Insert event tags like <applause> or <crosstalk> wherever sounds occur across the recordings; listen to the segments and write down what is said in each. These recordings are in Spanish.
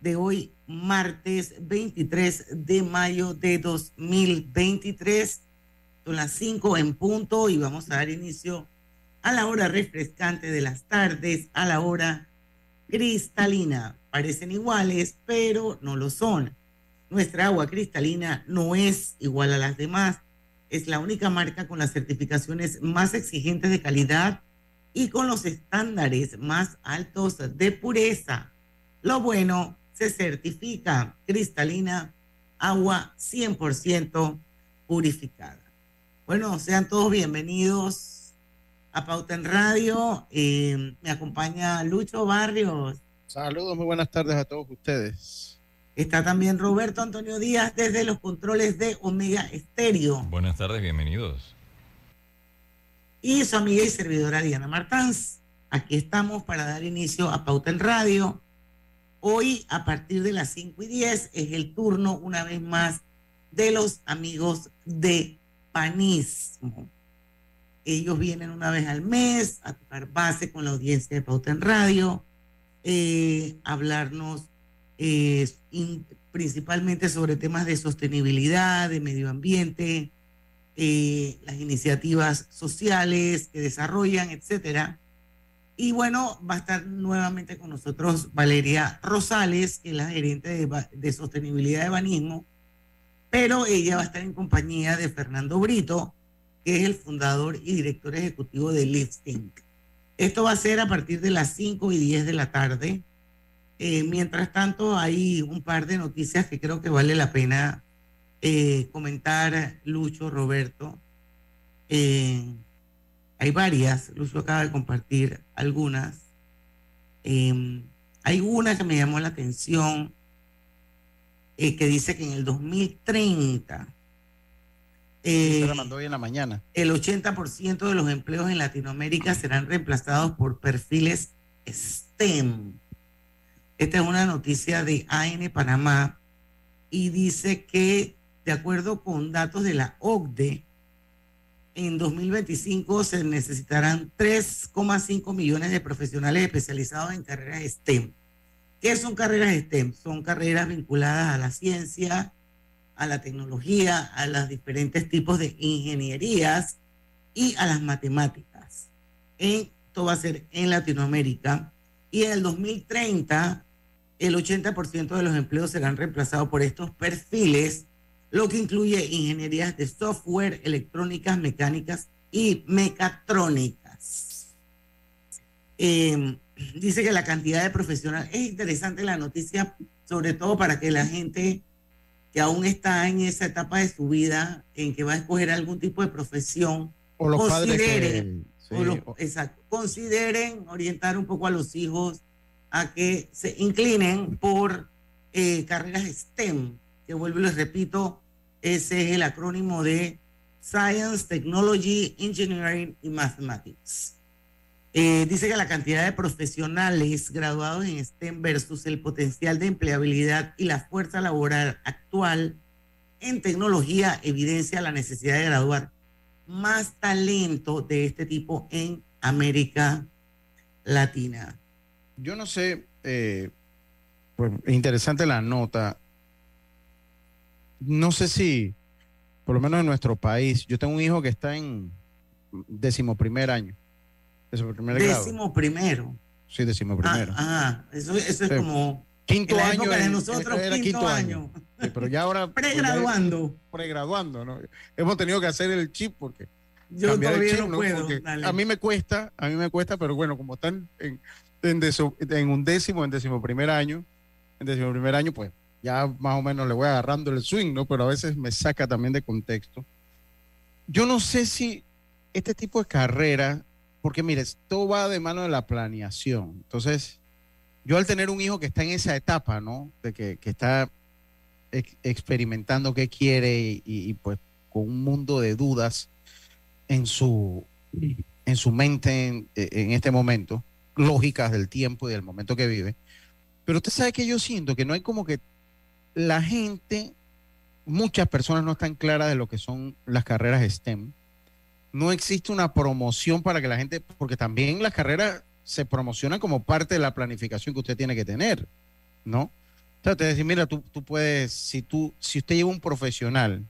de hoy martes 23 de mayo de 2023. Son las 5 en punto y vamos a dar inicio a la hora refrescante de las tardes, a la hora cristalina. Parecen iguales, pero no lo son. Nuestra agua cristalina no es igual a las demás. Es la única marca con las certificaciones más exigentes de calidad y con los estándares más altos de pureza. Lo bueno se certifica cristalina, agua 100% purificada. Bueno, sean todos bienvenidos a Pauta en Radio. Eh, me acompaña Lucho Barrios. Saludos, muy buenas tardes a todos ustedes. Está también Roberto Antonio Díaz desde los controles de Omega Estéreo. Buenas tardes, bienvenidos. Y su amiga y servidora Diana Martans. Aquí estamos para dar inicio a Pauta en Radio Hoy, a partir de las 5 y 10, es el turno, una vez más, de los amigos de Panismo. Ellos vienen una vez al mes a tocar base con la audiencia de Pauta en Radio, eh, hablarnos eh, principalmente sobre temas de sostenibilidad, de medio ambiente, eh, las iniciativas sociales que desarrollan, etcétera. Y bueno, va a estar nuevamente con nosotros Valeria Rosales, que es la gerente de, sostenibilidad de Banismo, pero ella va a estar en compañía de Fernando Brito, que es el fundador y director ejecutivo de Lifting. Esto va a ser a partir de las 5 y 10 de la tarde. Eh, mientras tanto, hay un par de noticias que creo que vale la pena eh, comentar, Lucho, Roberto. Eh, hay varias, Lucio acaba de compartir algunas. Em, hay una que me llamó la atención, eh, que dice que en el 2030 eh, la mandó hoy en la mañana. El 80% de los empleos en Latinoamérica serán reemplazados por perfiles STEM. Esta es una noticia de AN Panamá y dice que, de acuerdo con datos de la OCDE, en 2025 se necesitarán 3,5 millones de profesionales especializados en carreras STEM. ¿Qué son carreras STEM? Son carreras vinculadas a la ciencia, a la tecnología, a los diferentes tipos de ingenierías y a las matemáticas. Esto va a ser en Latinoamérica. Y en el 2030, el 80% de los empleos serán reemplazados por estos perfiles lo que incluye ingenierías de software, electrónicas, mecánicas y mecatrónicas. Em, dice que la cantidad de profesionales, es interesante la noticia, sobre todo para que la gente que aún está en esa etapa de su vida, en que va a escoger algún tipo de profesión, o los consideren, exacto, consideren orientar un poco a los hijos a que se inclinen por eh, carreras STEM, que vuelvo y les repito, ese es el acrónimo de Science, Technology, Engineering y Mathematics. Eh, dice que la cantidad de profesionales graduados en STEM versus el potencial de empleabilidad y la fuerza laboral actual en tecnología evidencia la necesidad de graduar más talento de este tipo en América Latina. Yo no sé, eh, pues interesante la nota no sé si, por lo menos en nuestro país, yo tengo un hijo que está en décimo primer año. Décimo, primero. Sí, décimo primero. Ah, eso, eso es como... Quinto año. de nosotros, quinto, año. pero ya ahora... <laughs> pregraduando. Pregraduando, ¿no? Hemos tenido que hacer el chip porque... Yo todavía no puedo. A mí me cuesta, a mí me cuesta, pero bueno, como están en, en, en un décimo, en décimo primer año, en décimo primer año, pues ya más o menos le voy agarrando el swing, ¿no? Pero a veces me saca también de contexto. Yo no sé si este tipo de carrera, porque mire, todo va de mano de la planeación. Entonces, yo al tener un hijo que está en esa etapa, ¿no? De que, está experimentando qué quiere y, pues con un mundo de dudas en su, en su mente en, en este momento, lógicas del tiempo y del momento que vive. Pero usted sabe que yo siento que no hay como que la gente, muchas personas no están claras de lo que son las carreras STEM. No existe una promoción para que la gente, porque también las carreras se promocionan como parte de la planificación que usted tiene que tener, ¿no? O sea, te decir, mira, tú, tú puedes, si tú, si usted lleva un profesional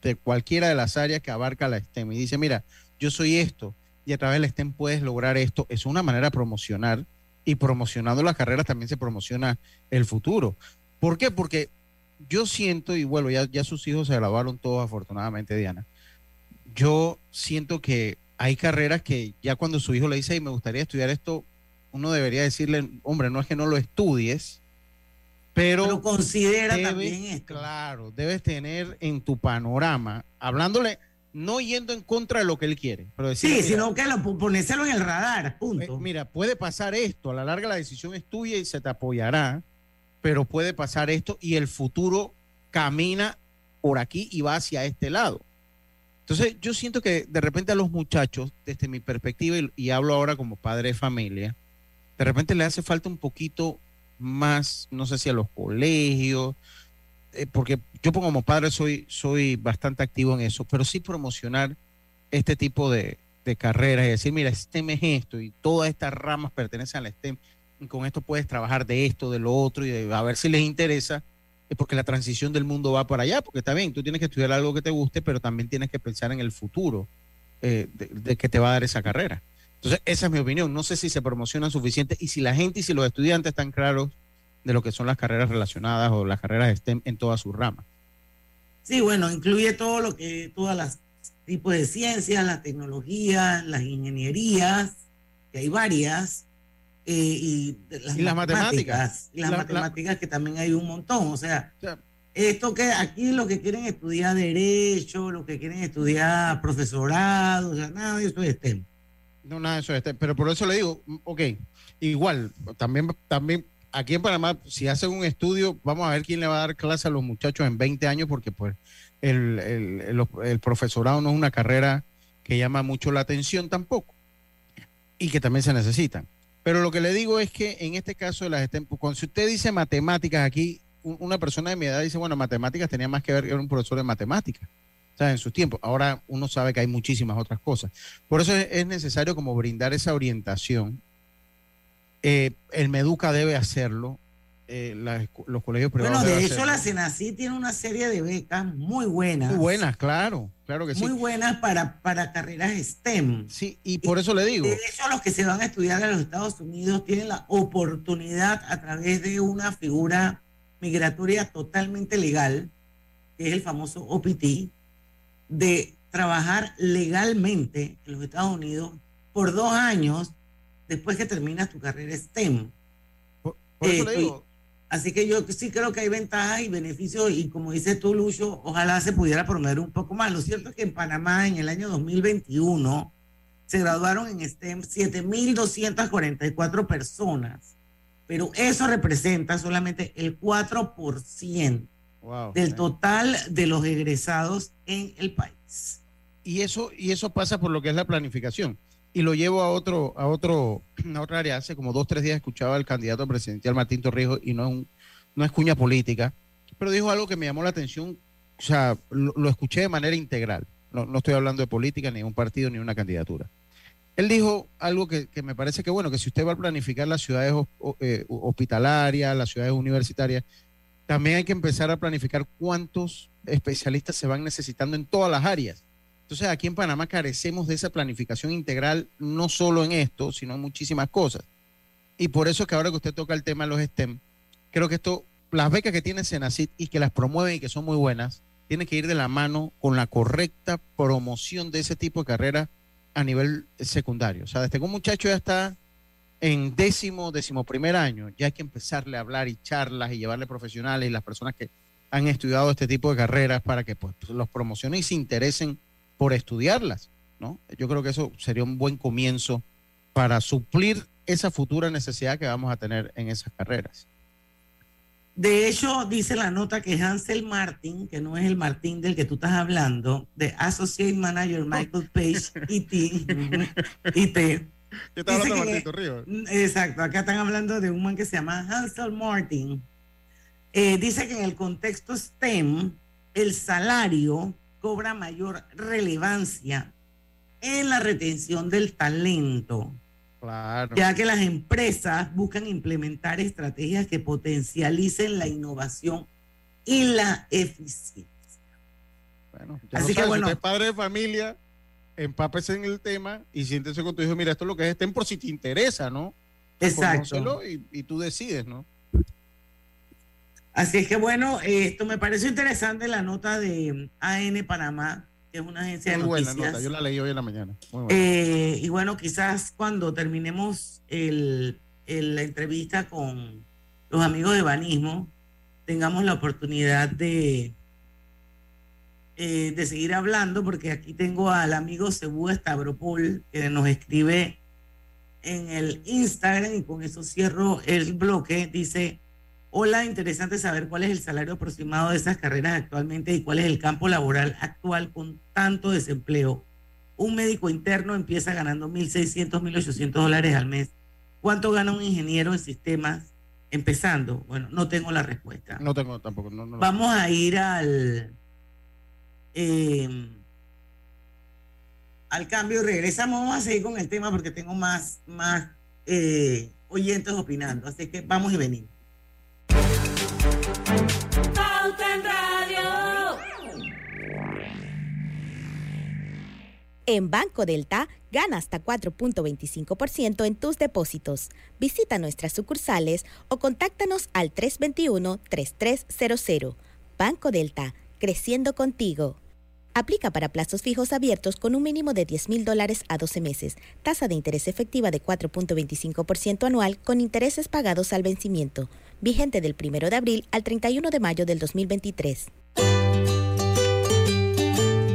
de cualquiera de las áreas que abarca la STEM y dice, mira, yo soy esto, y a través del STEM puedes lograr esto, es una manera de promocionar y promocionando las carreras también se promociona el futuro. ¿Por qué? Porque yo siento, y bueno, ya, ya sus hijos se grabaron todos afortunadamente, Diana, yo siento que hay carreras que ya cuando su hijo le dice, y me gustaría estudiar esto, uno debería decirle, hombre, no es que no lo estudies, pero, considera también esto. Claro, debes tener en tu panorama, hablándole, no yendo en contra de lo que él quiere. Pero sí, sino que lo, ponéselo en el radar, punto. Mira, puede pasar esto, a la larga la decisión es tuya y se te apoyará, pero puede pasar esto y el futuro camina por aquí y va hacia este lado. Entonces, yo siento que de repente a los muchachos, desde mi perspectiva, y, hablo ahora como padre de familia, de repente le hace falta un poquito más, no sé si a los colegios, eh, porque yo como padre soy, soy bastante activo en eso, pero sí promocionar este tipo de, de carreras y decir, mira, STEM es esto y todas estas ramas pertenecen al STEM con esto puedes trabajar de esto, de lo otro, y a ver si les interesa, es porque la transición del mundo va para allá, porque está bien, tú tienes que estudiar algo que te guste, pero también tienes que pensar en el futuro eh, de, que te va a dar esa carrera. Entonces, esa es mi opinión. No sé si se promociona suficiente y si la gente y si los estudiantes están claros de lo que son las carreras relacionadas o las carreras STEM en todas sus ramas. Sí, bueno, incluye todo lo que, todas las tipos de ciencias, la tecnología, las ingenierías, que hay varias, eh, y, las, matemáticas, Y las matemáticas que también hay un montón. O sea, esto que aquí lo que quieren estudiar derecho, lo que quieren estudiar profesorado, o sea, nada de eso es STEM. No, nada de eso es STEM. Pero por eso le digo, ok, igual, también, también aquí en Panamá, si hacen un estudio, vamos a ver quién le va a dar clase a los muchachos en 20 años, porque pues el, el, el profesorado no es una carrera que llama mucho la atención tampoco y que también se necesitan. Pero lo que le digo es que en este caso de las cuando usted dice matemáticas aquí, una persona de mi edad dice, bueno, matemáticas tenía más que ver que un profesor de matemáticas. O en sus tiempos. Ahora uno sabe que hay muchísimas otras cosas. Por eso es, necesario como brindar esa orientación. Eh, el Meduca debe hacerlo. Eh, los colegios privados. Bueno, de hecho, la Senací tiene una serie de becas muy buenas. Muy buenas, claro, claro que sí. Muy buenas para, para carreras STEM. Sí, y por eso le digo. De hecho, los que se van a estudiar en los Estados Unidos tienen la oportunidad a través de una figura migratoria totalmente legal, que es el famoso OPT, de trabajar legalmente en los Estados Unidos por dos años después que terminas tu carrera STEM. Por, eso le eh, digo, Así que yo sí creo que hay ventajas y beneficios y como dice tú, Lucho, ojalá se pudiera promover un poco más. Lo cierto es que en Panamá en el año 2021 se graduaron en STEM 7.244 personas, pero eso representa solamente el 4% del total de los egresados en el país. Y eso, y eso pasa por lo que es la planificación y lo llevo a otro, a otro, <clears throat> a otra área. Hace como dos, tres días escuchaba al candidato presidencial Martín Torrijos y no es, un, no es cuña política, pero dijo algo que me llamó la atención, o sea, lo, escuché de manera integral. No, no, estoy hablando de política, ni de un partido, ni una candidatura. Él dijo algo que, que, me parece que, bueno, que si usted va a planificar las ciudades eh, hospitalarias, las ciudades universitarias, también hay que empezar a planificar cuántos especialistas se van necesitando en todas las áreas entonces aquí en Panamá carecemos de esa planificación integral, no solo en esto, sino en muchísimas cosas. Y por eso que ahora que usted toca el tema de los STEM, creo que esto, las becas que tiene Senacit y que las promueven y que son muy buenas, tienen que ir de la mano con la correcta promoción de ese tipo de carrera a nivel secundario. O sea, desde que un muchacho ya está en décimo, décimo primer año, ya hay que empezarle a hablar y charlas y llevarle profesionales y las personas que han estudiado este tipo de carreras para que pues, los promocionen y se interesen por estudiarlas, ¿no? Yo creo que eso sería un buen comienzo para suplir esa futura necesidad que vamos a tener en esas carreras. De hecho, dice la nota que Hansel Martin, que no es el Martín del que tú estás hablando, de Associate Manager Michael Page, IT, <laughs> IT. Exacto, acá están hablando de un man que se llama Hansel Martin. Eh, dice que en el contexto STEM, el salario cobra mayor relevancia en la retención del talento. Ya que las empresas buscan implementar estrategias que potencialicen la innovación y la eficiencia. Bueno, Así que bueno. Si padre de familia, empápese en el tema y siéntese con tu hijo, mira, esto es lo que es STEM por si te interesa, ¿no? Exacto. Y, y tú decides, ¿no? Así es que bueno, esto me pareció interesante la nota de AN Panamá, que es una agencia de noticias. Buena nota, yo la leí hoy en la mañana. Eh, y bueno, quizás cuando terminemos el, la entrevista con los amigos de Banismo, tengamos la oportunidad de, eh, de seguir hablando, porque aquí tengo al amigo Cebú Stavropol, que nos escribe en el Instagram, y con eso cierro el bloque, dice... Hola, interesante saber cuál es el salario aproximado de esas carreras actualmente y cuál es el campo laboral actual con tanto desempleo. Un médico interno empieza ganando 1.600, 1.800 dólares al mes. ¿Cuánto gana un ingeniero en sistemas empezando? Bueno, no tengo la respuesta. No tengo tampoco. Vamos a ir al, em, al cambio y regresamos. Vamos a seguir con el tema porque tengo más, más eh, oyentes opinando. Así que vamos y venimos. En Banco Delta, gana hasta 4.25% en tus depósitos. Visita nuestras sucursales o contáctanos al 321-3300. Banco Delta, creciendo contigo. Aplica para plazos fijos abiertos con un mínimo de 10 mil dólares a 12 meses. Tasa de interés efectiva de 4.25% anual con intereses pagados al vencimiento. Vigente del 1 de abril al 31 de mayo del 2023.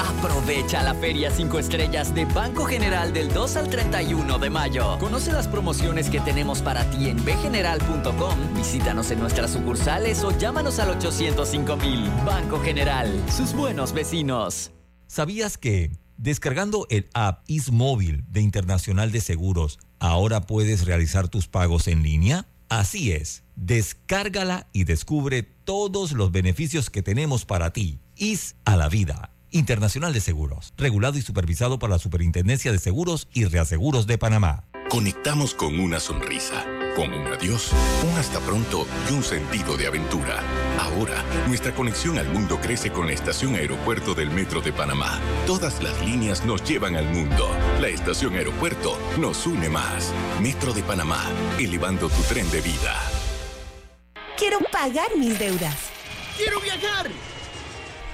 Aprovecha la Feria 5 Estrellas de Banco General del 2 al 31 de mayo. Conoce las promociones que tenemos para ti en bgeneral.com. Visítanos en nuestras sucursales o llámanos al 805 mil. Banco General, sus buenos vecinos. ¿Sabías que descargando el app Móvil de Internacional de Seguros, ahora puedes realizar tus pagos en línea? Así es, descárgala y descubre todos los beneficios que tenemos para ti. IS a la vida Internacional de Seguros, regulado y supervisado por la Superintendencia de Seguros y Reaseguros de Panamá. Conectamos con una sonrisa, con un adiós, un hasta pronto y un sentido de aventura. Ahora, nuestra conexión al mundo crece con la estación aeropuerto del Metro de Panamá. Todas las líneas nos llevan al mundo. La estación aeropuerto nos une más. Metro de Panamá, elevando tu tren de vida. Quiero pagar mis deudas. Quiero viajar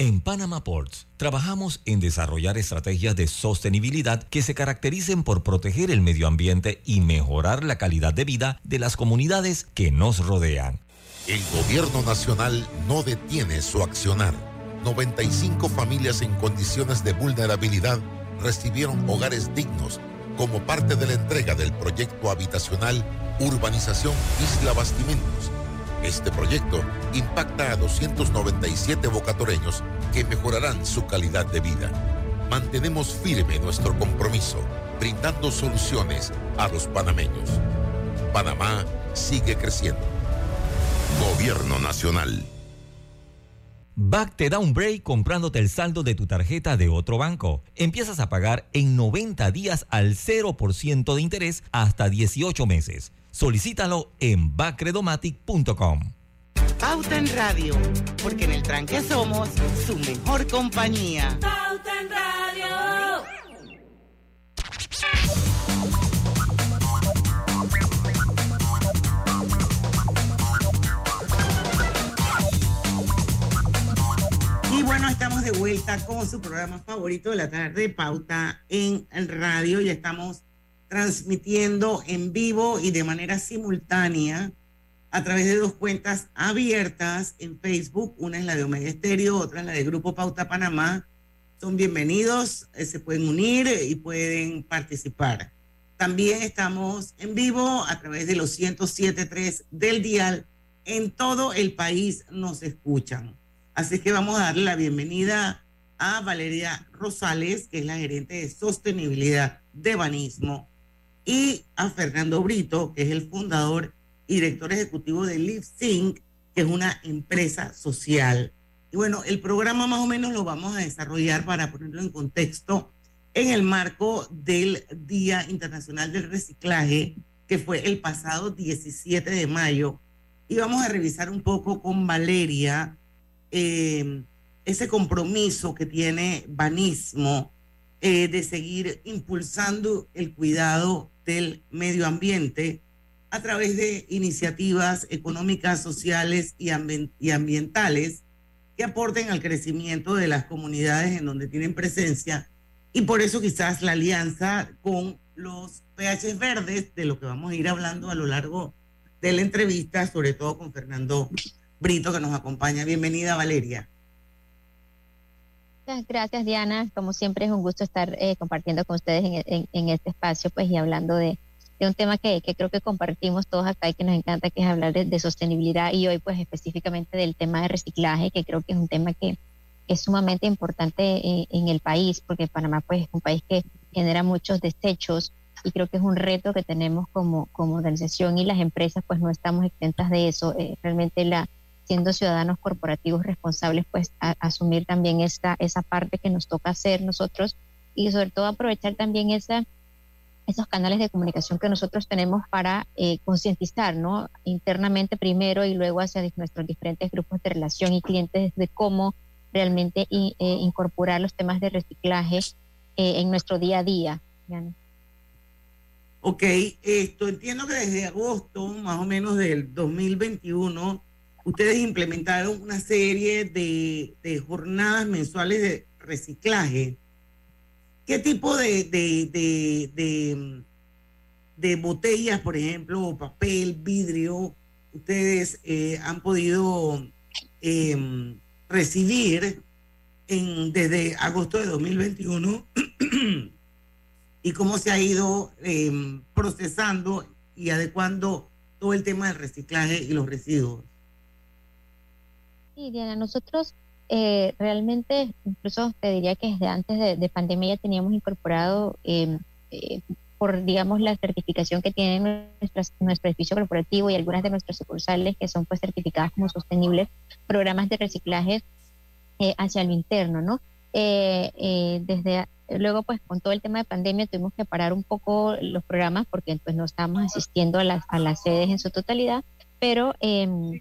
En Panama Ports trabajamos en desarrollar estrategias de sostenibilidad que se caractericen por proteger el medio ambiente y mejorar la calidad de vida de las comunidades que nos rodean. El gobierno nacional no detiene su accionar. 95 familias en condiciones de vulnerabilidad recibieron hogares dignos como parte de la entrega del proyecto habitacional Urbanización Isla Bastimentos este proyecto impacta a 297 bocatoreños que mejorarán su calidad de vida. Mantenemos firme nuestro compromiso brindando soluciones a los panameños. Panamá sigue creciendo. Gobierno Nacional. BAC te da un break comprándote el saldo de tu tarjeta de otro banco. Empiezas a pagar en 90 días al 0% de interés hasta 18 meses. Solicítalo en bacredomatic.com. Pauta en Radio, porque en el tranque somos su mejor compañía. Pauta en Radio. Y bueno, estamos de vuelta con su programa favorito de la tarde, Pauta en Radio. Ya estamos transmitiendo en vivo y de manera simultánea a través de dos cuentas abiertas en Facebook. Una es la de Omega Estéreo, otra es la de Grupo Pauta Panamá. Son bienvenidos, eh, se pueden unir y pueden participar. También estamos en vivo a través de los 107.3 del dial. En todo el país nos escuchan. Así que vamos a darle la bienvenida a Valeria Rosales, que es la gerente de sostenibilidad de Banismo, y a Fernando Brito, que es el fundador y director ejecutivo de LiveSync, que es una empresa social. Y bueno, el programa más o menos lo vamos a desarrollar para ponerlo en contexto en el marco del Día Internacional del Reciclaje, que fue el pasado 17 de mayo. Y vamos a revisar un poco con Valeria eh, ese compromiso que tiene Banismo eh, de seguir impulsando el cuidado del medio ambiente a través de iniciativas económicas, sociales y, ambientales que aporten al crecimiento de las comunidades en donde tienen presencia y por eso quizás la alianza con los PH verdes, de lo que vamos a ir hablando a lo largo de la entrevista, sobre todo con Fernando Brito que nos acompaña. Bienvenida Valeria. Gracias Diana, como siempre es un gusto estar eh, compartiendo con ustedes en, en, este espacio pues y hablando de, de un tema que, que, creo que compartimos todos acá y que nos encanta, que es hablar de, de, sostenibilidad y hoy pues específicamente del tema de reciclaje, que creo que es un tema que, es sumamente importante en, en, el país, porque Panamá pues es un país que genera muchos desechos y creo que es un reto que tenemos como, como organización y las empresas pues no estamos exentas de eso. Eh, realmente la siendo ciudadanos corporativos responsables, pues a, asumir también esta, esa parte que nos toca hacer nosotros y sobre todo aprovechar también esa, esos canales de comunicación que nosotros tenemos para eh, concientizar, ¿no? Internamente primero y luego hacia nuestros diferentes grupos de relación y clientes de cómo realmente eh, incorporar los temas de reciclaje eh, en nuestro día a día. Diana. Ok, esto entiendo que desde agosto más o menos del 2021 ustedes implementaron una serie de, jornadas mensuales de reciclaje. ¿Qué tipo de, botellas, por ejemplo, papel, vidrio, ustedes eh, han podido eh, recibir en, desde agosto de 2021 <clears throat> y cómo se ha ido eh, procesando y adecuando todo el tema del reciclaje y los residuos? Sí, Diana, nosotros eh, realmente, incluso te diría que desde antes de, de pandemia ya teníamos incorporado, eh, eh, por digamos la certificación que tiene nuestras, nuestro edificio corporativo y algunas de nuestras sucursales que son pues certificadas como sostenibles, programas de reciclaje eh, hacia lo interno, ¿no? Eh, desde luego pues con todo el tema de pandemia tuvimos que parar un poco los programas porque pues no estábamos asistiendo a las, a las sedes en su totalidad, pero em,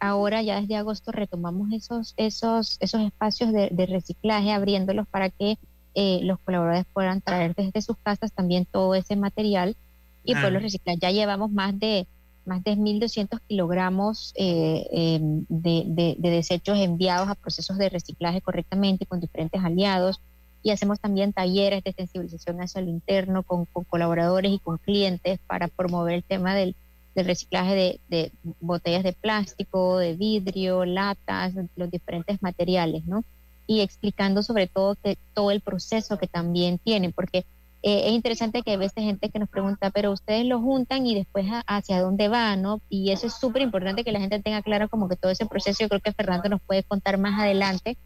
ahora ya desde agosto retomamos esos, esos, esos espacios de, de reciclaje, abriéndolos para que eh, los colaboradores puedan traer desde sus casas también todo ese material y ah. poderlo reciclar. Ya llevamos más de más de 1.200 kilogramos eh, eh, de, de, de, desechos enviados a procesos de reciclaje correctamente con diferentes aliados y hacemos también talleres de sensibilización hacia lo interno con, con colaboradores y con clientes para promover el tema del, del reciclaje de, botellas de plástico, de vidrio, latas, los diferentes materiales, ¿no? Y explicando sobre todo que todo el proceso que también tienen, porque eh, es interesante que hay veces gente que nos pregunta, pero ustedes lo juntan y después a, hacia dónde va, ¿no? Y eso es súper importante que la gente tenga claro como que todo ese proceso, yo creo que Fernando nos puede contar más adelante,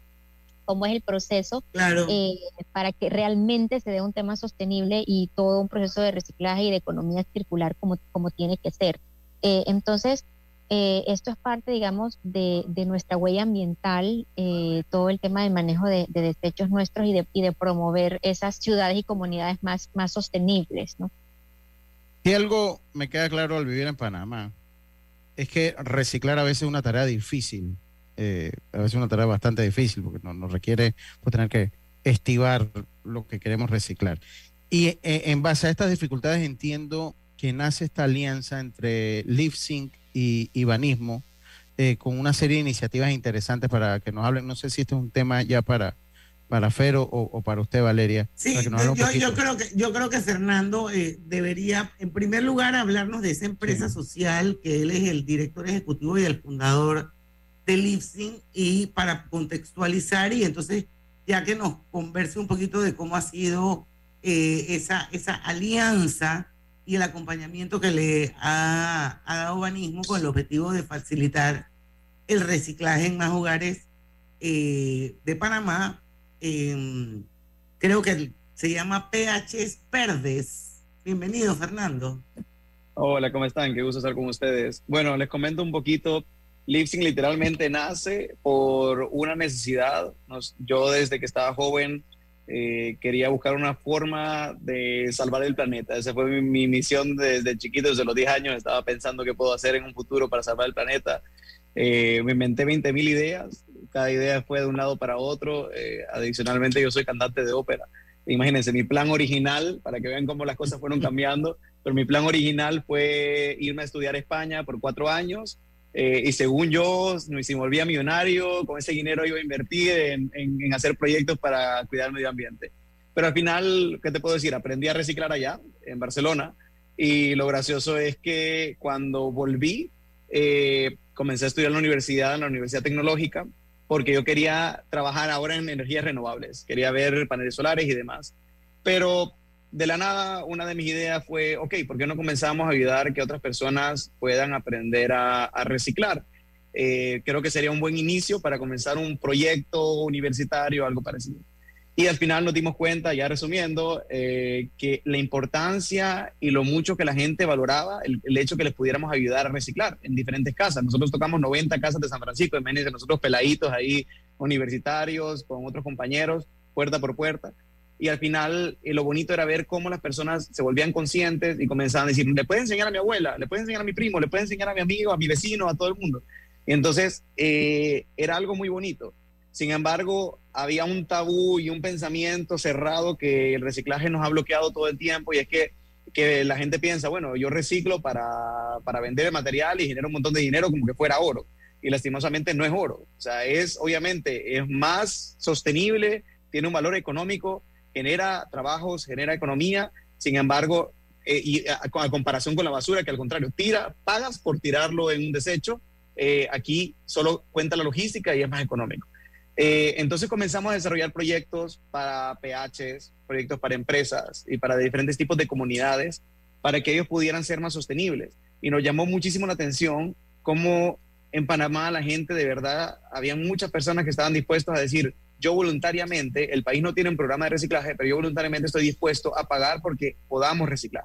cómo es el proceso claro. eh, para que realmente se dé un tema sostenible y todo un proceso de reciclaje y de economía circular como, como tiene que ser. Eh, entonces, eh, esto es parte, digamos, de, de nuestra huella ambiental, eh, todo el tema del manejo de, de desechos nuestros y de, y de promover esas ciudades y comunidades más, más sostenibles, ¿no? Si algo me queda claro al vivir en Panamá, es que reciclar a veces es una tarea difícil, eh, a veces una tarea bastante difícil, porque nos, nos requiere pues, tener que estivar lo que queremos reciclar. Y eh, en base a estas dificultades entiendo que nace esta alianza entre LiveSync y Ibanismo, eh, con una serie de iniciativas interesantes para que nos hablen. No sé si este es un tema ya para, para Fero o, o para usted, Valeria. Sí, para que nos yo, yo creo que, yo creo que Fernando eh, debería, en primer lugar, hablarnos de esa empresa social, que él es el director ejecutivo y el fundador de Lipsing, y para contextualizar, y entonces, ya que nos converse un poquito de cómo ha sido eh, esa, esa alianza y el acompañamiento que le ha, ha dado Banismo con el objetivo de facilitar el reciclaje en más hogares eh, de Panamá. eh, creo que se llama PHs Verdes. Bienvenido, Fernando. Hola, ¿cómo están? Qué gusto estar con ustedes. Bueno, les comento un poquito. Lipsing literalmente nace por una necesidad. Nos- yo desde que estaba joven eh, quería buscar una forma de salvar el planeta. Esa fue mi, mi misión desde chiquito, desde los 10 años. Estaba pensando qué puedo hacer en un futuro para salvar el planeta. Eh, me inventé 20 mil ideas. Cada idea fue de un lado para otro. Eh, adicionalmente, yo soy cantante de ópera. Imagínense, mi plan original, para que vean cómo las cosas fueron cambiando, pero mi plan original fue irme a estudiar España por cuatro años. Eh, y según yo, si me volvía millonario, con ese dinero iba a invertir en, en- en hacer proyectos para cuidar el medio ambiente. Pero al final, ¿qué te puedo decir? Aprendí a reciclar allá, en Barcelona. Y lo gracioso es que cuando volví, eh, comencé a estudiar en la universidad, en la Universidad Tecnológica, porque yo quería trabajar ahora en energías renovables. Quería ver paneles solares y demás. Pero de la nada, una de mis ideas fue, ok, ¿por qué no comenzamos a ayudar que otras personas puedan aprender a, reciclar? Eh, creo que sería un buen inicio para comenzar un proyecto universitario, algo parecido. Y al final nos dimos cuenta, ya resumiendo, eh, que la importancia y lo mucho que la gente valoraba el, el hecho que les pudiéramos ayudar a reciclar en diferentes casas. Nosotros tocamos 90 casas de San Francisco, imagínense nosotros peladitos ahí, universitarios, con otros compañeros, puerta por puerta. Y al final eh, lo bonito era ver cómo las personas se volvían conscientes y comenzaban a decir, le puedes enseñar a mi abuela, le puedes enseñar a mi primo, le puedes enseñar a mi amigo, a mi vecino, a todo el mundo. Entonces eh, era algo muy bonito. Sin embargo, había un tabú y un pensamiento cerrado que el reciclaje nos ha bloqueado todo el tiempo y es que, que la gente piensa, bueno, yo reciclo para, para vender el material y genero un montón de dinero como que fuera oro. Y lastimosamente no es oro. O sea, es obviamente, es más sostenible, tiene un valor económico, genera trabajos, genera economía. Sin embargo, eh, y a, a comparación con la basura, que al contrario, tira, pagas por tirarlo en un desecho, eh, aquí solo cuenta la logística y es más económico. Eh, entonces comenzamos a desarrollar proyectos para PHs, proyectos para empresas y para diferentes tipos de comunidades para que ellos pudieran ser más sostenibles. Y nos llamó muchísimo la atención cómo en Panamá la gente de verdad, había muchas personas que estaban dispuestos a decir, yo voluntariamente, el país no tiene un programa de reciclaje, pero yo voluntariamente estoy dispuesto a pagar porque podamos reciclar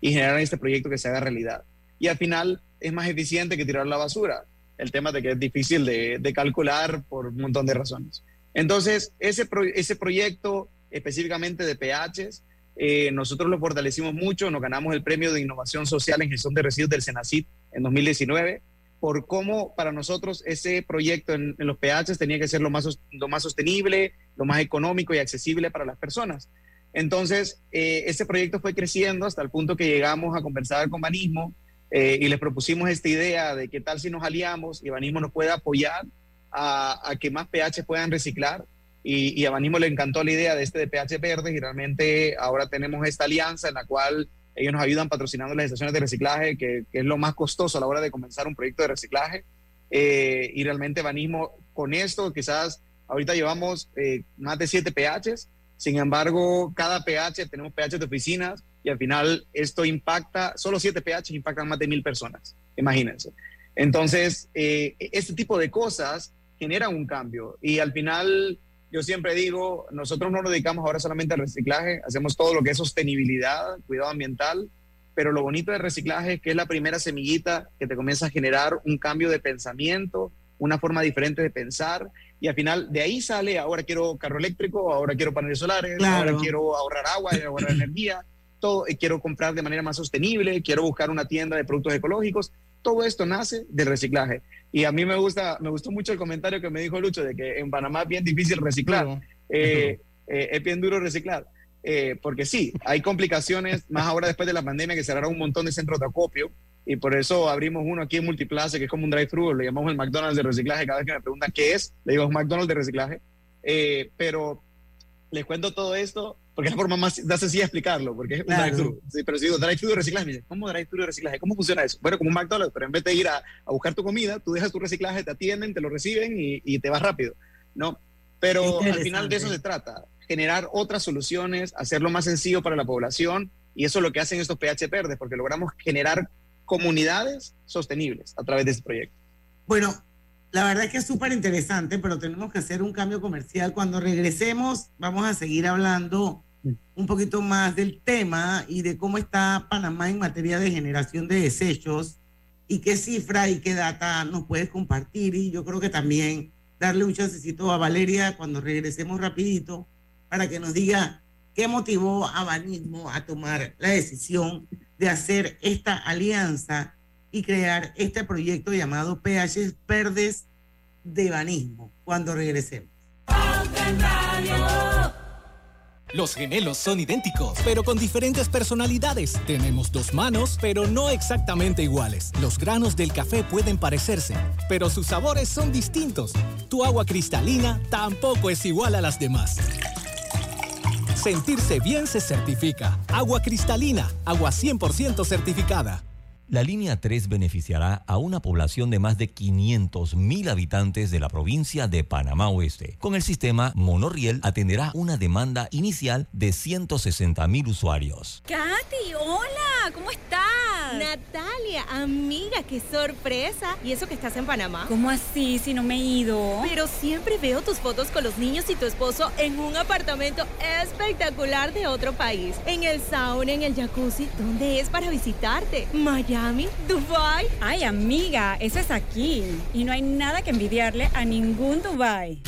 y generar este proyecto que se haga realidad. Y al final es más eficiente que tirar la basura el tema de que es difícil de, calcular por un montón de razones. Entonces, ese, ese proyecto específicamente de PHs, eh, nosotros lo fortalecimos mucho, nos ganamos el premio de innovación social en gestión de residuos del Senacid en 2019, por cómo para nosotros ese proyecto en, los PHs tenía que ser lo más, lo más sostenible, lo más económico y accesible para las personas. Entonces, eh, ese proyecto fue creciendo hasta el punto que llegamos a conversar con Banismo, eh, y les propusimos esta idea de qué tal si nos aliamos y Banismo nos puede apoyar a, a que más PH puedan reciclar. Y, y, a Banismo le encantó la idea de este de PH Verdes y realmente ahora tenemos esta alianza en la cual ellos nos ayudan patrocinando las estaciones de reciclaje, que, que es lo más costoso a la hora de comenzar un proyecto de reciclaje. Eh, y realmente Banismo con esto quizás ahorita llevamos eh, más de siete PHs, sin embargo cada PH tenemos PH de oficinas, y al final esto impacta, solo 7 pH impactan más de mil personas, imagínense. Entonces, eh, este tipo de cosas generan un cambio y al final yo siempre digo, nosotros no nos dedicamos ahora solamente al reciclaje, hacemos todo lo que es sostenibilidad, cuidado ambiental, pero lo bonito del reciclaje es que es la primera semillita que te comienza a generar un cambio de pensamiento, una forma diferente de pensar, y al final de ahí sale, ahora quiero carro eléctrico, ahora quiero paneles solares, ahora quiero ahorrar agua, ahorrar energía, todo, eh, quiero comprar de manera más sostenible, quiero buscar una tienda de productos ecológicos, todo esto nace del reciclaje. Y a mí me gusta, me gustó mucho el comentario que me dijo Lucho de que en Panamá es bien difícil reciclar. Eh, eh, es bien duro reciclar. Eh, porque sí, hay complicaciones, más ahora después de la pandemia que cerraron un montón de centros de acopio y por eso abrimos uno aquí en Multiplaza que es como un drive-thru, le llamamos el McDonald's de reciclaje, cada vez que me preguntan qué es, le digo McDonald's de reciclaje, pero les cuento todo esto porque es la forma más, sencilla de explicarlo, porque es un drive-thru. pero si digo drive-thru de reciclaje, ¿cómo drive-thru de reciclaje? ¿Cómo funciona eso? Bueno, como un McDonald's, pero en vez de ir a, a buscar tu comida, tú dejas tu reciclaje, te atienden, te lo reciben y, y te vas rápido, ¿no? Pero al final de eso se trata, generar otras soluciones, hacerlo más sencillo para la población, y eso es lo que hacen estos PH verdes, porque logramos generar comunidades sostenibles a través de este proyecto. Bueno, la verdad es que es súper interesante, pero tenemos que hacer un cambio comercial. Cuando regresemos, vamos a seguir hablando un poquito más del tema y de cómo está Panamá en materia de generación de desechos y qué cifra y qué data nos puedes compartir. Y yo creo que también darle un chancecito a Valeria cuando regresemos rapidito para que nos diga qué motivó a Banismo a tomar la decisión de hacer esta alianza y crear este proyecto llamado PH Verdes de Banismo cuando regresemos. Los gemelos son idénticos, pero con diferentes personalidades. Tenemos dos manos, pero no exactamente iguales. Los granos del café pueden parecerse, pero sus sabores son distintos. Tu agua cristalina tampoco es igual a las demás. Sentirse bien se certifica. Agua cristalina, agua 100% certificada. La línea 3 beneficiará a una población de más de 500 mil habitantes de la provincia de Panamá Oeste. Con el sistema, Monoriel atenderá una demanda inicial de 160 mil usuarios. Katy, hola, ¿cómo estás? Natalia, amiga, qué sorpresa. ¿Y eso que estás en Panamá? ¿Cómo así si no me he ido? Pero siempre veo tus fotos con los niños y tu esposo en un apartamento espectacular de otro país. En el sauna, en el jacuzzi. ¿Dónde es para visitarte? Miami Miami, Dubai. Ay, amiga, eso es aquí. Y no hay nada que envidiarle a ningún Dubai.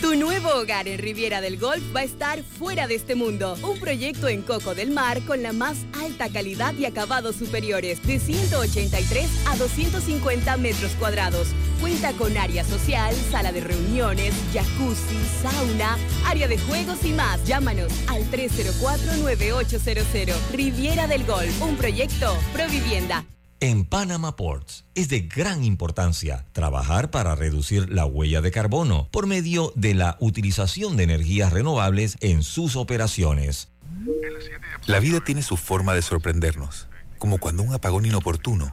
Tu nuevo hogar en Riviera del Golf va a estar fuera de este mundo. Un proyecto en Coco del Mar con la más alta calidad y acabados superiores, de 183 a 250 metros cuadrados. Cuenta con área social, sala de reuniones, jacuzzi, sauna, área de juegos y más. Llámanos al 304-9800. Riviera del Golf, un proyecto Provivienda. En Panama Ports es de gran importancia trabajar para reducir la huella de carbono por medio de la utilización de energías renovables en sus operaciones. La vida tiene su forma de sorprendernos, como cuando un apagón inoportuno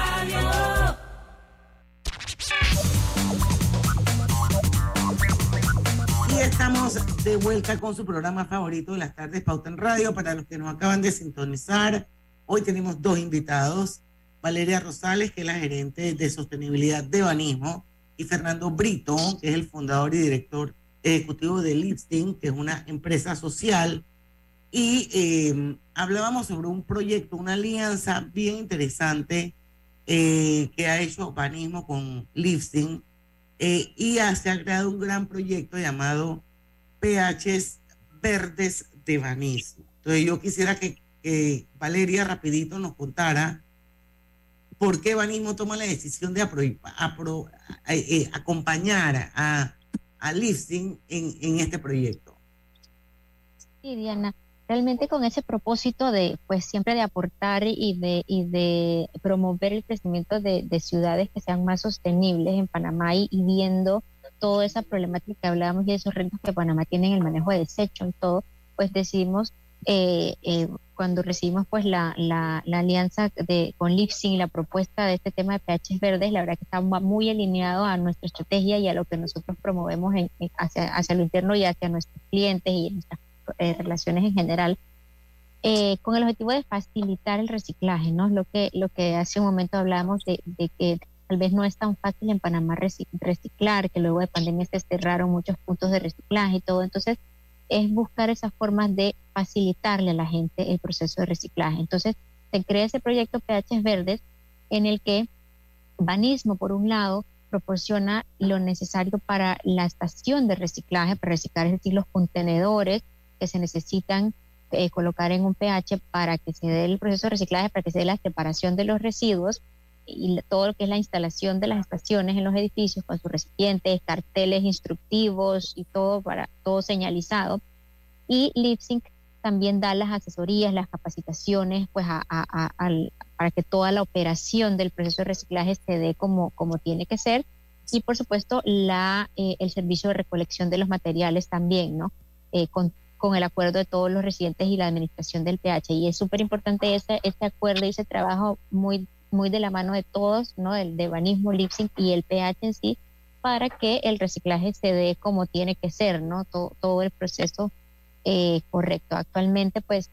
Estamos de vuelta con su programa favorito de las tardes, Pauta en Radio. Para los que nos acaban de sintonizar, hoy tenemos dos invitados. Valeria Rosales, que es la gerente de sostenibilidad de Banismo, y Fernando Brito, que es el fundador y director ejecutivo de Lipsting, que es una empresa social. Y eh, hablábamos sobre un proyecto, una alianza bien interesante eh, que ha hecho Banismo con Lipsting. Eh, y se ha creado un gran proyecto llamado PHs Verdes de Banismo. Entonces yo quisiera que, Valeria rapidito nos contara por qué Banismo toma la decisión de eh, eh, acompañar a, a Lifting en, este proyecto. Sí, Diana, realmente con ese propósito de, pues siempre de aportar y de, y de promover el crecimiento de, ciudades que sean más sostenibles en Panamá y, viendo toda esa problemática que hablábamos y esos retos que Panamá tiene en el manejo de desechos y todo, pues decidimos eh, eh, cuando recibimos pues la, la, la alianza de, con Lipsing, la propuesta de este tema de pH verdes, la verdad que está muy alineado a nuestra estrategia y a lo que nosotros promovemos en, hacia, hacia lo interno y hacia nuestros clientes y nuestras eh, relaciones en general. Eh, con el objetivo de facilitar el reciclaje, ¿no? Lo que, lo que hace un momento hablábamos de, de que tal vez no es tan fácil en Panamá reciclar, que luego de pandemia se cerraron muchos puntos de reciclaje y todo. Entonces, es buscar esas formas de facilitarle a la gente el proceso de reciclaje. Entonces, se crea ese proyecto PH Verdes en el que Banismo, por un lado, proporciona lo necesario para la estación de reciclaje, para reciclar, es decir, los contenedores que se necesitan eh, colocar en un pH para que se dé el proceso de reciclaje, para que se dé la separación de los residuos y todo lo que es la instalación de las estaciones en los edificios con sus recipientes, carteles instructivos y todo para todo señalizado. Y LipSync también da las asesorías, las capacitaciones, pues para que toda la operación del proceso de reciclaje se dé como, como tiene que ser. Y por supuesto, la, eh, el servicio de recolección de los materiales también, ¿no? Eh, con, con, el acuerdo de todos los residentes y la administración del PH. Y es súper importante ese, este acuerdo y ese trabajo muy muy de la mano de todos, ¿no? El de banismo, Lipsync y el pH en sí, para que el reciclaje se dé como tiene que ser, ¿no? Todo, todo el proceso eh, correcto. Actualmente, pues,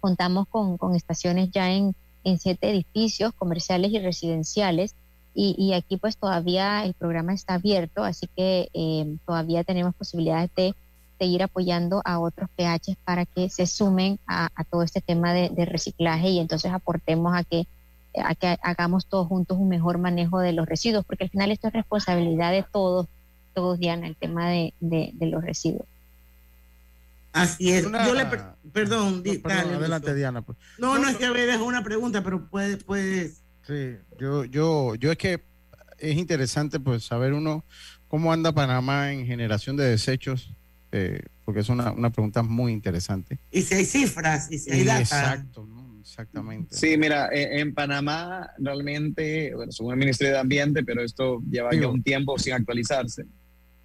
contamos con, con estaciones ya en, en, siete edificios comerciales y residenciales. Y, y, aquí pues todavía el programa está abierto, así que eh, todavía tenemos posibilidades de seguir apoyando a otros PHs para que se sumen a, a todo este tema de, de reciclaje y entonces aportemos a que a que hagamos todos juntos un mejor manejo de los residuos, porque al final esto es responsabilidad de todos, todos, Diana, el tema de, de, los residuos. Así es. Yo le, perdón, adelante, Diana. Pues. No, no, es que me dejó una pregunta, pero puedes, puedes. Sí, yo, yo, yo es que es interesante pues saber uno cómo anda Panamá en generación de desechos, eh, porque es una, una pregunta muy interesante. Y si hay cifras, y si hay datos. Exacto, ¿no? Exactamente. Sí, mira, en, Panamá realmente, bueno, según el Ministerio de Ambiente, pero esto lleva ya un tiempo sin actualizarse,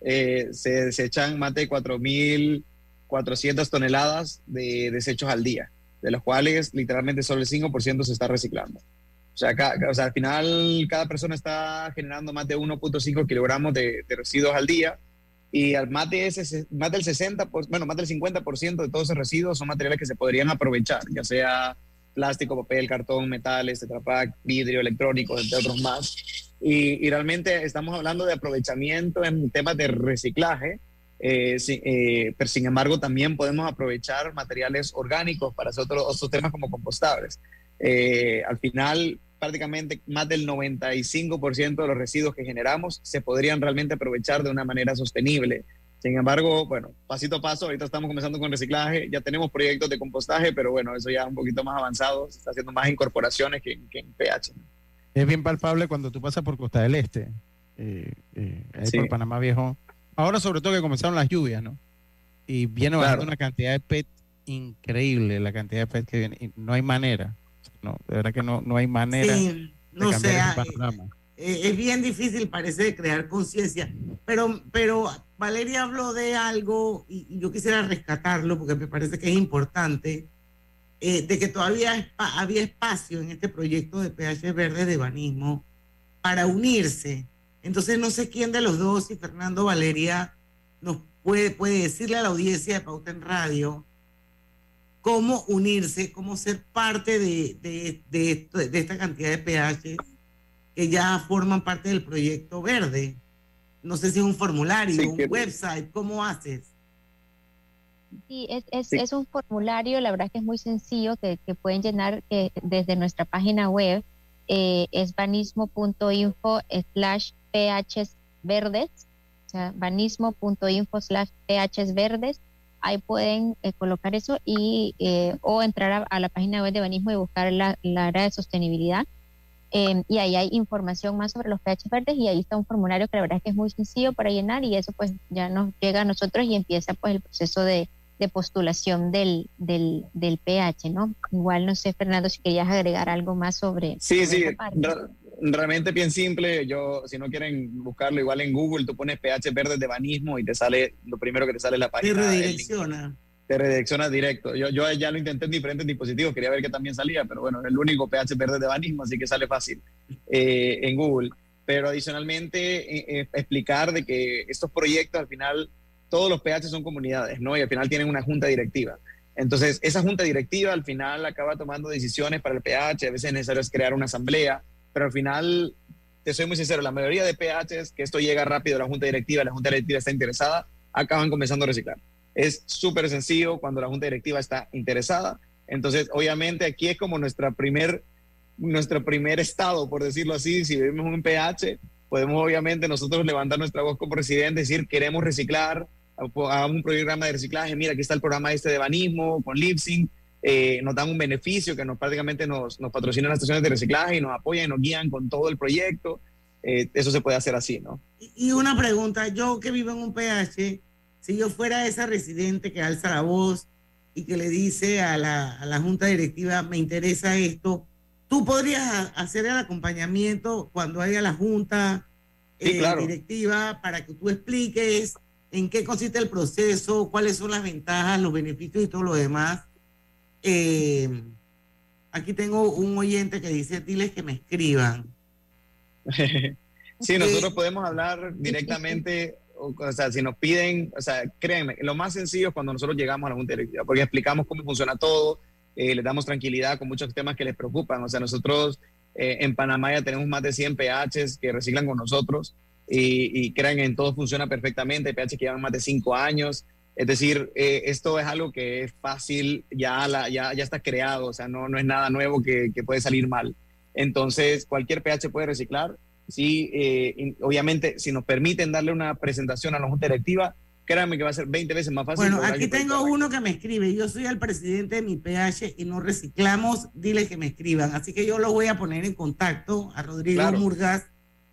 eh, se desechan más de 4.400 toneladas de desechos al día, de los cuales literalmente solo el 5% se está reciclando. O sea, o sea, al final cada persona está generando más de 1.5 kilogramos de, residuos al día y al más, de ese, más del 60, bueno, más del 50% de todos esos residuos son materiales que se podrían aprovechar, ya sea plástico, papel, cartón, metales, tetrapack, vidrio, electrónico, entre otros más. Y, realmente estamos hablando de aprovechamiento en temas de reciclaje, eh, eh, pero sin embargo también podemos aprovechar materiales orgánicos para hacer otros, temas como compostables. Eh, al final, prácticamente más del 95% de los residuos que generamos se podrían realmente aprovechar de una manera sostenible. Sin embargo, bueno, pasito a paso, ahorita estamos comenzando con reciclaje, ya tenemos proyectos de compostaje, pero bueno, eso ya un poquito más avanzado, se está haciendo más incorporaciones que, en pH. Es bien palpable cuando tú pasas por Costa del Este, eh, eh, por Panamá Viejo. Ahora sobre todo que comenzaron las lluvias, ¿no? Y viene bajando una cantidad de PET increíble, la cantidad de PET que viene, y no hay manera, no, de verdad que no, no hay manera de cambiar panorama. Eh, es bien difícil, parece, crear conciencia. Pero, pero Valeria habló de algo y, yo quisiera rescatarlo porque me parece que es importante, eh, de que todavía había espacio en este proyecto de PH Verde de Banismo para unirse. Entonces no sé quién de los dos, si Fernando Valeria nos puede, puede decirle a la audiencia de Pauta en Radio cómo unirse, cómo ser parte de, de, de, de esta cantidad de PH que ya forman parte del proyecto verde. No sé si es un formulario, un website, ¿cómo haces? Sí, es, es, es, un formulario, la verdad que es muy sencillo, que, que pueden llenar eh, desde nuestra página web, eh, es banismo.info slash verdes, o sea, banismo.info slash verdes, ahí pueden eh, colocar eso y eh, o entrar a, la página web de Banismo y buscar la, la área de sostenibilidad Em, y ahí hay información más sobre los pH verdes y ahí está un formulario que la verdad es que es muy sencillo para llenar y eso pues ya nos llega a nosotros y empieza pues el proceso de, de postulación del, del, del, pH, ¿no? Igual no sé, Fernando, si querías agregar algo más sobre... Sí, sí, realmente bien simple. Yo, si no quieren buscarlo igual en Google, tú pones pH verde de banismo y te sale, lo primero que te sale es la página. Te redirecciona. Te redirecciona directo. Yo, yo ya lo intenté en diferentes dispositivos, quería ver que también salía, pero bueno, el único pH verde de banismo, así que sale fácil eh, en Google. Pero adicionalmente, eh, eh, explicar de que estos proyectos al final, todos los pH son comunidades, ¿no? Y al final tienen una junta directiva. Entonces, esa junta directiva al final acaba tomando decisiones para el pH, a veces es necesario crear una asamblea, pero al final, te soy muy sincero, la mayoría de PHs que esto llega rápido a la junta directiva, la junta directiva está interesada, acaban comenzando a reciclar. Es súper sencillo cuando la junta directiva está interesada. Entonces, obviamente aquí es como nuestra primer, nuestro primer estado, por decirlo así, si vivimos un PH, podemos obviamente nosotros levantar nuestra voz como presidente, decir queremos reciclar, hagamos un programa de reciclaje, mira, aquí está el programa este de banismo con Lipsing, eh, nos dan un beneficio que nos prácticamente nos, nos patrocinan las estaciones de reciclaje y nos apoyan y nos guían con todo el proyecto. Eh, eso se puede hacer así, ¿no? Y una pregunta, yo que vivo en un PH, si yo fuera esa residente que alza la voz y que le dice a la, a la junta directiva, me interesa esto, ¿tú podrías hacer el acompañamiento cuando haya la junta sí, claro. directiva para que tú expliques en qué consiste el proceso, cuáles son las ventajas, los beneficios y todo lo demás? Eh, aquí tengo un oyente que dice, diles que me escriban. <laughs> sí, nosotros podemos hablar directamente, o, sea, si nos piden, o sea, créanme, lo más sencillo es cuando nosotros llegamos a la Junta Directiva, porque explicamos cómo funciona todo, eh, les damos tranquilidad con muchos temas que les preocupan. O sea, nosotros eh, en Panamá ya tenemos más de 100 PHs que reciclan con nosotros y, y crean en todo funciona perfectamente, PHs que llevan más de 5 años. Es decir, eh, esto es algo que es fácil, ya, la, ya, ya está creado, o sea, no, no es nada nuevo que, que puede salir mal. Entonces, cualquier pH puede reciclar. Sí, eh, obviamente, si nos permiten darle una presentación a la Junta Directiva, créanme que va a ser 20 veces más fácil. Bueno, aquí tengo uno que me escribe. Yo soy el presidente de mi pH y no reciclamos. Dile que me escriban. Así que yo lo voy a poner en contacto a Rodrigo claro. Murgas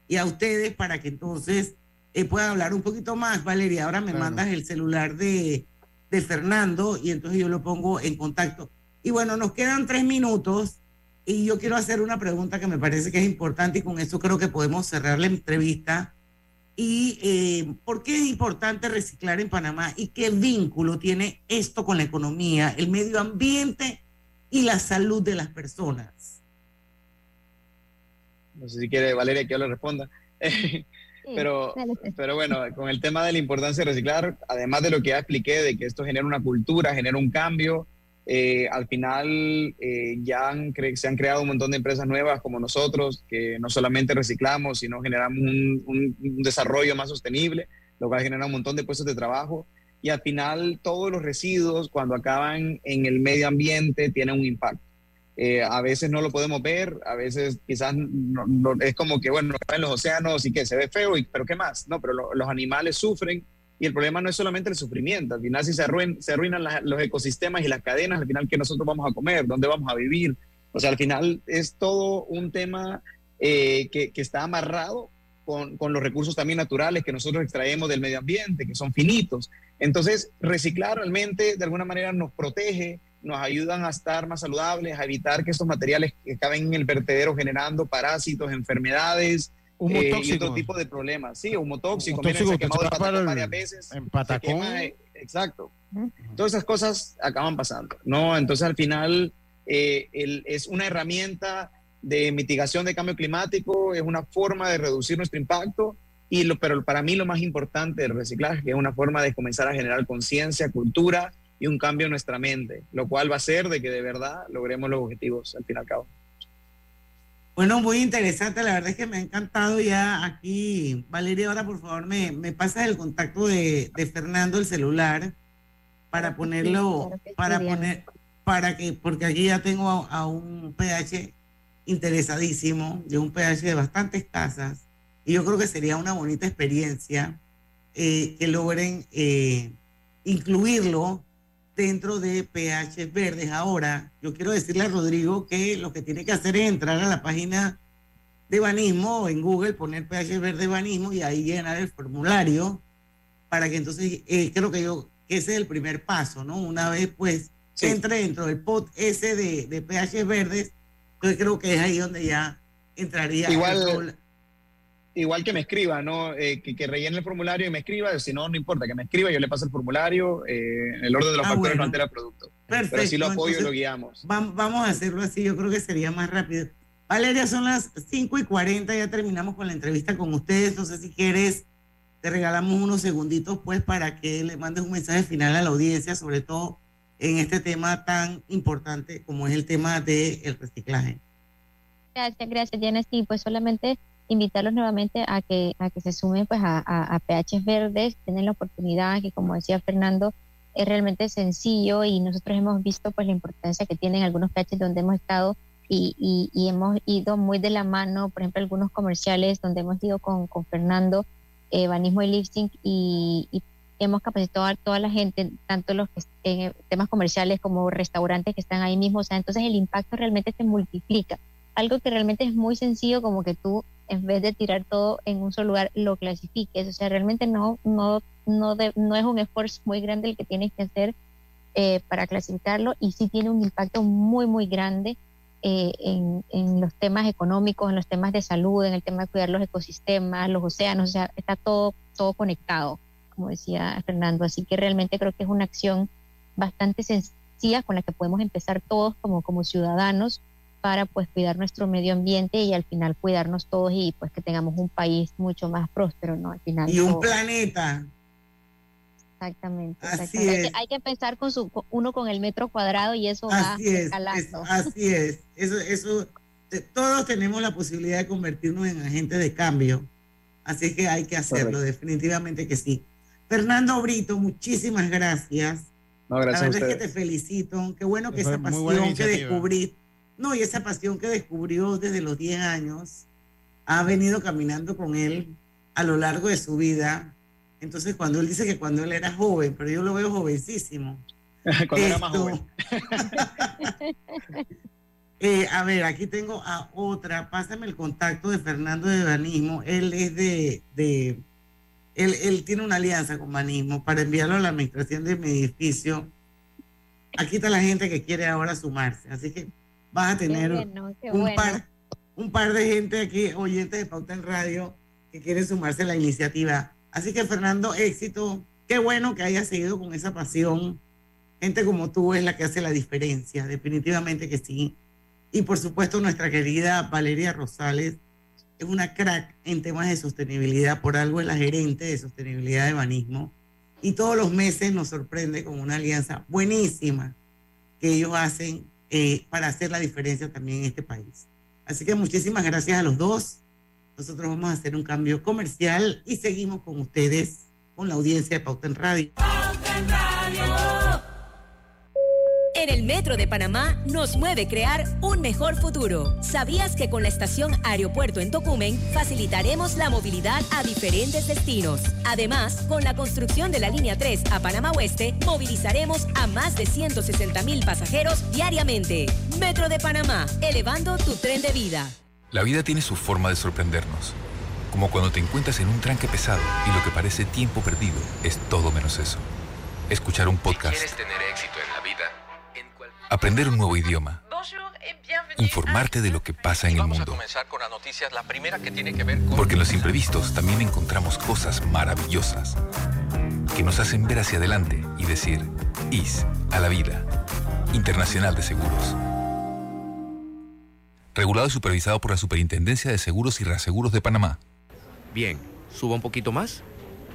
y a ustedes para que entonces eh, puedan hablar un poquito más. Valeria, ahora me claro. mandas el celular de, de Fernando y entonces yo lo pongo en contacto. Y bueno, nos quedan tres minutos y yo quiero hacer una pregunta que me parece que es importante y con eso creo que podemos cerrar la entrevista. ¿Y eh, por qué es importante reciclar en Panamá y qué vínculo tiene esto con la economía, el medio ambiente y la salud de las personas? No sé si quiere Valeria que yo le responda. pero, pero bueno, con el tema de la importancia de reciclar, además de lo que ya expliqué, de que esto genera una cultura, genera un cambio, eh, al final eh, ya se han creado un montón de empresas nuevas como nosotros, que no solamente reciclamos, sino generamos un, desarrollo más sostenible, lo cual genera un montón de puestos de trabajo. Y al final todos los residuos, cuando acaban en el medio ambiente, tienen un impacto. Eh, a veces no lo podemos ver, a veces quizás es como que, bueno, en los océanos y que se ve feo, pero ¿qué más? No, pero lo, los animales sufren y el problema no es solamente el sufrimiento, al final si se, arruin, arruinan los ecosistemas y las cadenas, al final que nosotros vamos a comer, dónde vamos a vivir. O sea, al final es todo un tema eh, que, que, está amarrado con, con, los recursos también naturales que nosotros extraemos del medio ambiente, que son finitos. Entonces, reciclar realmente de alguna manera nos protege, nos ayudan a estar más saludables, a evitar que estos materiales que caben en el vertedero generando parásitos, enfermedades, humo eh, tóxico. y otro tipo de problemas. Sí, humo tóxico. Humo tóxico Miren, se que ha quemado se el va para el- varias veces. en Patacón. quema, eh, exacto. Todas esas cosas acaban pasando, ¿no? Entonces, al final, eh, el- es una herramienta de mitigación de cambio climático, es una forma de reducir nuestro impacto, y lo, pero para mí lo más importante del reciclaje es una forma de comenzar a generar conciencia, cultura y un cambio en nuestra mente, lo cual va a ser de que de verdad logremos los objetivos al fin y al cabo. Bueno, muy interesante, la verdad es que me ha encantado ya aquí. Valeria, ahora por favor me, me pasas el contacto de, de Fernando, el celular, para ponerlo, para poner, para que, porque aquí ya tengo a, a un PH interesadísimo, de un PH de bastantes casas, y yo creo que sería una bonita experiencia eh, que logren eh, incluirlo dentro de PH Verdes. Ahora, yo quiero decirle a Rodrigo que lo que tiene que hacer es entrar a la página de Banismo en Google, poner PH Verde Banismo y ahí llenar el formulario para que entonces, eh, creo que yo, que ese es el primer paso, ¿no? Una vez pues Sí. entre dentro del pot ese de, de PH Verdes, entonces creo que es ahí donde ya entraría igual, igual que me escriba, ¿no? Eh, que, rellene el formulario y me escriba, si no, no importa, que me escriba, yo le paso el formulario, eh, el orden de los ah, factores no altera el producto. Perfecto. Pero si lo apoyo y lo guiamos. Vamos a hacerlo así, yo creo que sería más rápido. Valeria, son las 5 y 40, ya terminamos con la entrevista con ustedes, no sé si quieres, te regalamos unos segunditos pues para que le mandes un mensaje final a la audiencia, sobre todo en este tema tan importante como es el tema del reciclaje. Gracias, gracias, Diana. Sí, pues solamente invitarlos nuevamente a que, a que se sumen pues a, a, PHs verdes, tienen la oportunidad que como decía Fernando, es realmente sencillo y nosotros hemos visto pues la importancia que tienen algunos PHs donde hemos estado y, y, hemos ido muy de la mano, por ejemplo, algunos comerciales donde hemos ido con, con Fernando, eh, Banismo y Lipsync y, y, hemos capacitado a toda la gente, tanto los que en temas comerciales como restaurantes que están ahí mismo, o sea, entonces el impacto realmente se multiplica. Algo que realmente es muy sencillo, como que tú en vez de tirar todo en un solo lugar, lo clasifiques. O sea, realmente no, no, no, no es un esfuerzo muy grande el que tienes que hacer eh, para clasificarlo y sí tiene un impacto muy, muy grande eh, en, en, los temas económicos, en los temas de salud, en el tema de cuidar los ecosistemas, los océanos, o sea, está todo, todo conectado, como decía Fernando. Así que realmente creo que es una acción bastante sencilla con la que podemos empezar todos como, como ciudadanos para pues cuidar nuestro medio ambiente y al final cuidarnos todos y pues que tengamos un país mucho más próspero, ¿no? Al final. Y un planeta. Exactamente. Hay, que, empezar con su uno con el metro cuadrado y eso va escalando. así es. Eso, eso, todos tenemos la posibilidad de convertirnos en agentes de cambio. Así que hay que hacerlo, definitivamente que sí. Fernando Brito, muchísimas gracias. No, gracias la verdad es que te felicito. Qué bueno que esa pasión que descubriste no, y esa pasión que descubrió desde los 10 años, ha venido caminando con él a lo largo de su vida. Entonces, cuando él dice que cuando él era joven, pero yo lo veo jovencísimo. <laughs> cuando era más joven. <laughs> Eh, a ver, aquí tengo a otra. Pásame el contacto de Fernando de Banismo. Él es de, de él, él, tiene una alianza con Banismo para enviarlo a la administración de mi edificio. Aquí está la gente que quiere ahora sumarse. Así que vas a tener un, par, un par de gente aquí, oyentes de Pauta en Radio, que quieren sumarse a la iniciativa. Así que Fernando, éxito. Qué bueno que hayas seguido con esa pasión. Gente como tú es la que hace la diferencia, definitivamente que sí. Y por supuesto nuestra querida Valeria Rosales es una crack en temas de sostenibilidad, por algo es la gerente de sostenibilidad de Banismo. Y todos los meses nos sorprende con una alianza buenísima que ellos hacen eh, para hacer la diferencia también en este país. Así que muchísimas gracias a los dos. Nosotros vamos a hacer un cambio comercial y seguimos con ustedes, con la audiencia de Pauta en Radio. Pauta en Radio. En el Metro de Panamá nos mueve crear un mejor futuro. ¿Sabías que con la estación Aeropuerto en Tocumen facilitaremos la movilidad a diferentes destinos? Además, con la construcción de la línea 3 a Panamá Oeste, movilizaremos a más de 160 mil pasajeros diariamente. Metro de Panamá, elevando tu tren de vida. La vida tiene su forma de sorprendernos. Como cuando te encuentras en un tranque pesado y lo que parece tiempo perdido es todo menos eso. Escuchar un podcast. quieres tener éxito en la vida, aprender un nuevo idioma, informarte de lo que pasa en el mundo. Porque en los imprevistos también encontramos cosas maravillosas que nos hacen ver hacia adelante y decir, IS a la vida. Internacional de Seguros. Regulado y supervisado por la Superintendencia de Seguros y Reaseguros de Panamá. Bien, suba un poquito más.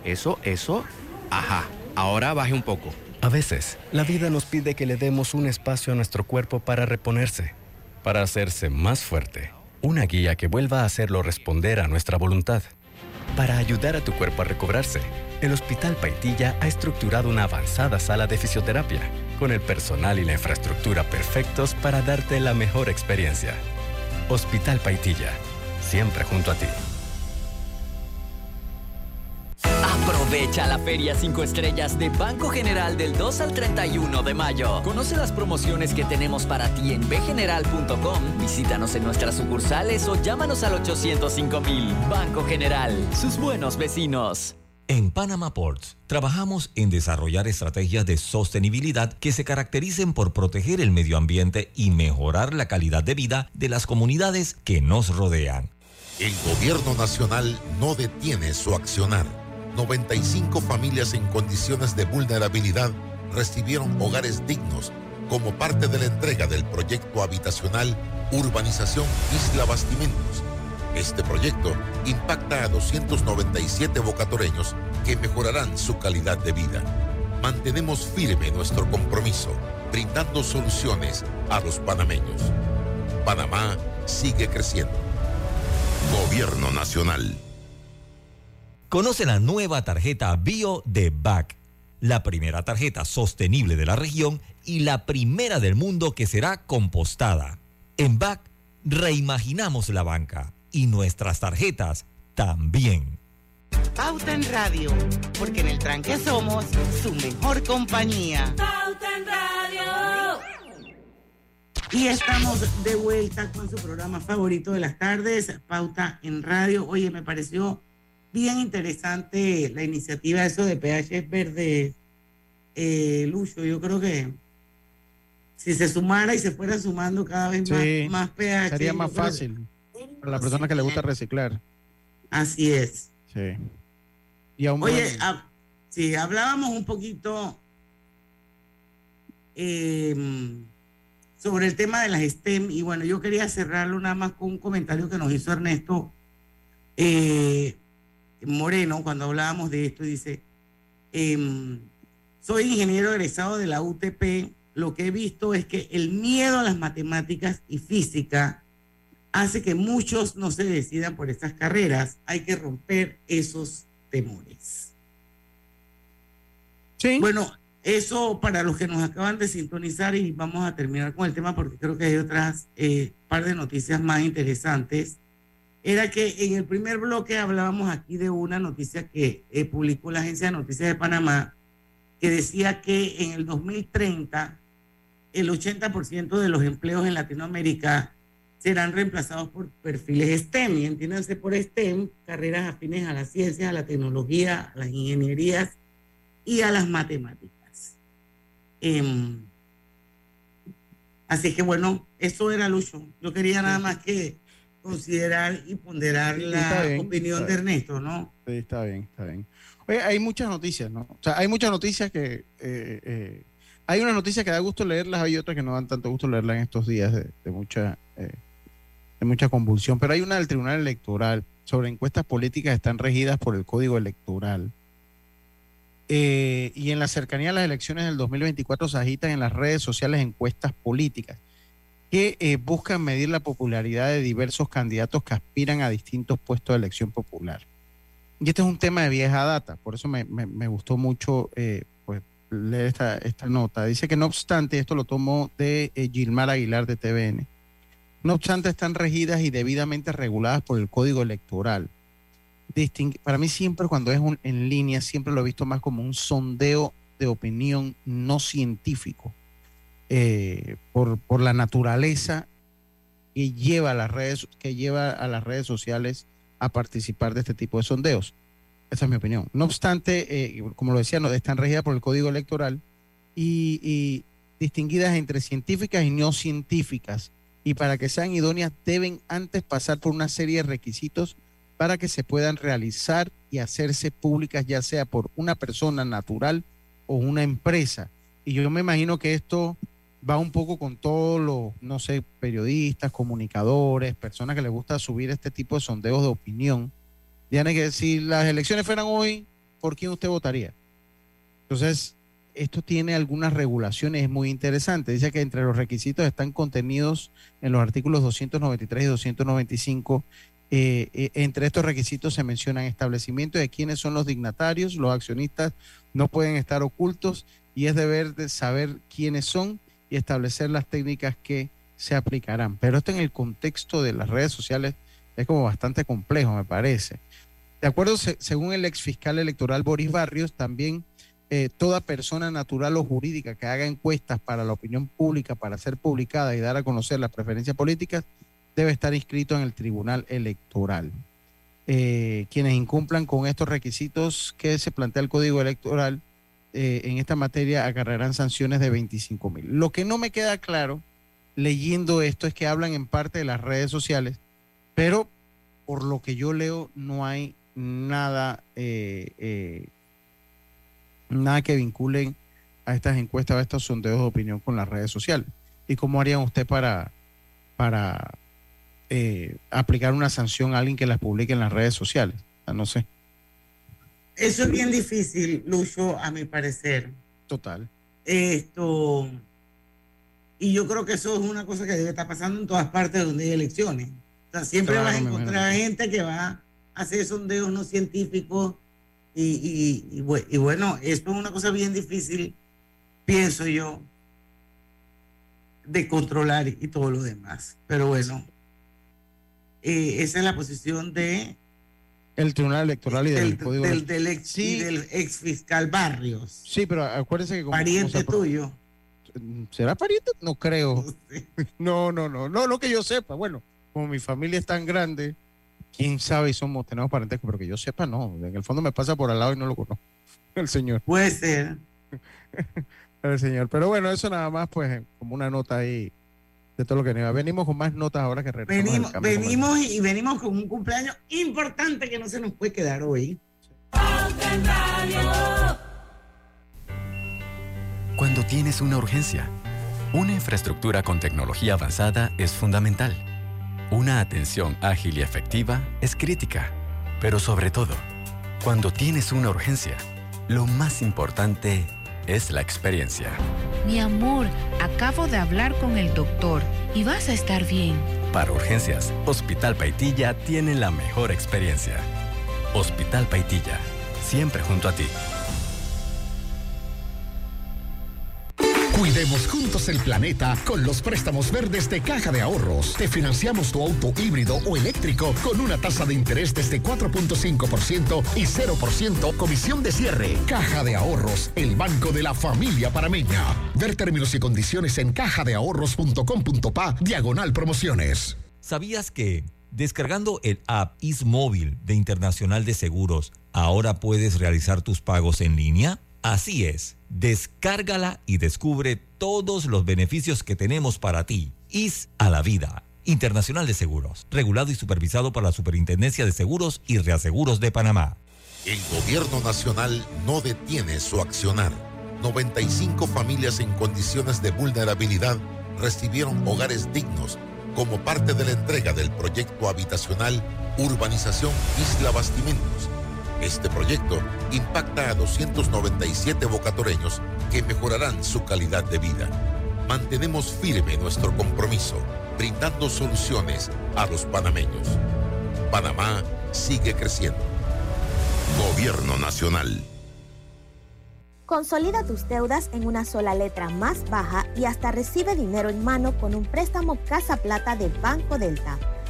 Eso, eso. Ajá. Ahora baje un poco. A veces, la vida nos pide que le demos un espacio a nuestro cuerpo para reponerse, para hacerse más fuerte. Una guía que vuelva a hacerlo responder a nuestra voluntad. Para ayudar a tu cuerpo a recobrarse, el Hospital Paitilla ha estructurado una avanzada sala de fisioterapia, con el personal y la infraestructura perfectos para darte la mejor experiencia. Hospital Paitilla, siempre junto a ti. Aprovecha la Feria 5 Estrellas de Banco General del 2 al 31 de mayo. Conoce las promociones que tenemos para ti en bgeneral.com. Visítanos en nuestras sucursales o llámanos al 805 mil. Banco General, sus buenos vecinos. En Panama Ports trabajamos en desarrollar estrategias de sostenibilidad que se caractericen por proteger el medio ambiente y mejorar la calidad de vida de las comunidades que nos rodean. El gobierno nacional no detiene su accionar. 95 familias en condiciones de vulnerabilidad recibieron hogares dignos como parte de la entrega del proyecto habitacional Urbanización Isla Bastimentos este proyecto impacta a 297 bocatoreños que mejorarán su calidad de vida. Mantenemos firme nuestro compromiso, brindando soluciones a los panameños. Panamá sigue creciendo. Gobierno Nacional. Conoce la nueva tarjeta Bio de BAC, la primera tarjeta sostenible de la región y la primera del mundo que será compostada. En BAC reimaginamos la banca y nuestras tarjetas también. Pauta en Radio, porque en el tranque somos su mejor compañía. Pauta en Radio. Y estamos de vuelta con su programa favorito de las tardes, Pauta en Radio. Oye, me pareció bien interesante la iniciativa eso de PH Verde, eh, Lucho. Yo creo que si se sumara y se fuera sumando cada vez más, más PH. Sería más fácil. Para la persona que le gusta reciclar. Así es. Sí. Y Oye, si hablábamos un poquito em, sobre el tema de las STEM y bueno, yo quería cerrarlo nada más con un comentario que nos hizo Ernesto eh, Moreno cuando hablábamos de esto. Dice, em, soy ingeniero egresado de la UTP. Lo que he visto es que el miedo a las matemáticas y física hace que muchos no se decidan por estas carreras. Hay que romper esos temores. Sí. Bueno, eso para los que nos acaban de sintonizar y vamos a terminar con el tema porque creo que hay otras eh, par de noticias más interesantes. Era que en el primer bloque hablábamos aquí de una noticia que eh, publicó la Agencia de Noticias de Panamá que decía que en el 2030 el 80% de los empleos en Latinoamérica serán reemplazados por perfiles STEM. Y entiéndanse por STEM, carreras afines a las ciencias, a la tecnología, a las ingenierías y a las matemáticas. Em, así que bueno, eso era Lucho. Yo quería nada más que considerar y ponderar la opinión de Ernesto, ¿no? Sí, está bien, está bien. Oye, hay muchas noticias, ¿no? O sea, hay muchas noticias que... Eh, eh, hay una noticia que da gusto leerlas, hay otras que no dan tanto gusto leerlas en estos días de, mucha eh, de mucha convulsión, pero hay una del Tribunal Electoral sobre encuestas políticas que están regidas por el Código Electoral. Eh, y en la cercanía a las elecciones del 2024 se agitan en las redes sociales encuestas políticas que eh, buscan medir la popularidad de diversos candidatos que aspiran a distintos puestos de elección popular. Y este es un tema de vieja data, por eso me, gustó mucho eh, pues, leer esta, esta nota. Dice que no obstante, esto lo tomó de Gilmar Aguilar de TVN no obstante, están regidas y debidamente reguladas por el Código Electoral. para mí siempre cuando es en línea, siempre lo he visto más como un sondeo de opinión no científico, eh, por, la naturaleza que lleva, a las redes, que lleva a las redes sociales a participar de este tipo de sondeos. Esa es mi opinión. No obstante, eh, como lo decía, no, están regidas por el Código Electoral y distinguidas entre científicas y no científicas y para que sean idóneas deben antes pasar por una serie de requisitos para que se puedan realizar y hacerse públicas, ya sea por una persona natural o una empresa. Y yo me imagino que esto va un poco con todos los, no sé, periodistas, comunicadores, personas que les gusta subir este tipo de sondeos de opinión. Tienen que si las elecciones fueran hoy, ¿por quién usted votaría? Entonces, esto tiene algunas regulaciones muy interesantes. Dice que entre los requisitos están contenidos en los artículos 293 y 295. Eh, eh, entre estos requisitos se mencionan establecimiento de quiénes son los dignatarios, los accionistas no pueden estar ocultos y es deber de saber quiénes son y establecer las técnicas que se aplicarán. Pero esto en el contexto de las redes sociales es como bastante complejo, me parece. De acuerdo, según el ex fiscal electoral Boris Barrios, también eh, toda persona natural o jurídica que haga encuestas para la opinión pública, para ser publicada y dar a conocer las preferencias políticas, debe estar inscrito en el Tribunal Electoral. eh, quienes incumplan con estos requisitos que se plantea el Código Electoral eh, en esta materia agarrarán sanciones de 25 mil. Lo que no me queda claro leyendo esto es que hablan en parte de las redes sociales, pero por lo que yo leo no hay nada, eh, nada que vinculen a estas encuestas, a estos sondeos de opinión con las redes sociales. ¿Y cómo harían usted para, para eh, aplicar una sanción a alguien que las publique en las redes sociales. no sé. Eso es bien difícil, Lucho, a mi parecer. Total. Esto. Y yo creo que eso es una cosa que debe estar pasando en todas partes donde hay elecciones. O sea, siempre vas a encontrar gente que va a hacer sondeos no científicos. Y, y, bueno, esto es una cosa bien difícil, pienso yo, de controlar y todo lo demás. Pero bueno, eh, esa es la posición de el Tribunal Electoral y del, del, del, ex, del ex fiscal Barrios. Sí, pero acuérdense que como, pariente tuyo. ¿Será pariente? No creo. <laughs> No, no, no, no, no que yo sepa. Bueno, como mi familia es tan grande, quién sabe si somos tenemos parentesco, pero que yo sepa, no. En el fondo me pasa por al lado y no lo conozco. <laughs> El señor. Puede ser. <laughs> el señor. Pero bueno, eso nada más, pues, como una nota ahí de todo lo que nos Venimos con más notas ahora que Venimos, venimos y venimos con un cumpleaños importante que no se nos puede quedar hoy. Cuando tienes una urgencia, una infraestructura con tecnología avanzada es fundamental. Una atención ágil y efectiva es crítica. Pero sobre todo, cuando tienes una urgencia, lo más importante es la experiencia. Mi amor, acabo de hablar con el doctor y vas a estar bien. Para urgencias, Hospital Paitilla tiene la mejor experiencia. Hospital Paitilla, siempre junto a ti. Cuidemos juntos el planeta con los préstamos verdes de Caja de Ahorros. Te financiamos tu auto híbrido o eléctrico con una tasa de interés desde 4.5% y 0% comisión de cierre. Caja de Ahorros, el banco de la familia parameña. Ver términos y condiciones en cajadeahorros.com.pa diagonal promociones. ¿Sabías que descargando el app Ismóvil de Internacional de Seguros, ahora puedes realizar tus pagos en línea? Así es, descárgala y descubre todos los beneficios que tenemos para ti. IS a la vida. Internacional de Seguros, regulado y supervisado por la Superintendencia de Seguros y Reaseguros de Panamá. El gobierno nacional no detiene su accionar. 95 familias en condiciones de vulnerabilidad recibieron hogares dignos como parte de la entrega del proyecto habitacional Urbanización Isla Bastimentos este proyecto impacta a 297 bocatoreños que mejorarán su calidad de vida. Mantenemos firme nuestro compromiso, brindando soluciones a los panameños. Panamá sigue creciendo. Gobierno Nacional. Consolida tus deudas en una sola letra más baja y hasta recibe dinero en mano con un préstamo Casa Plata de Banco Delta.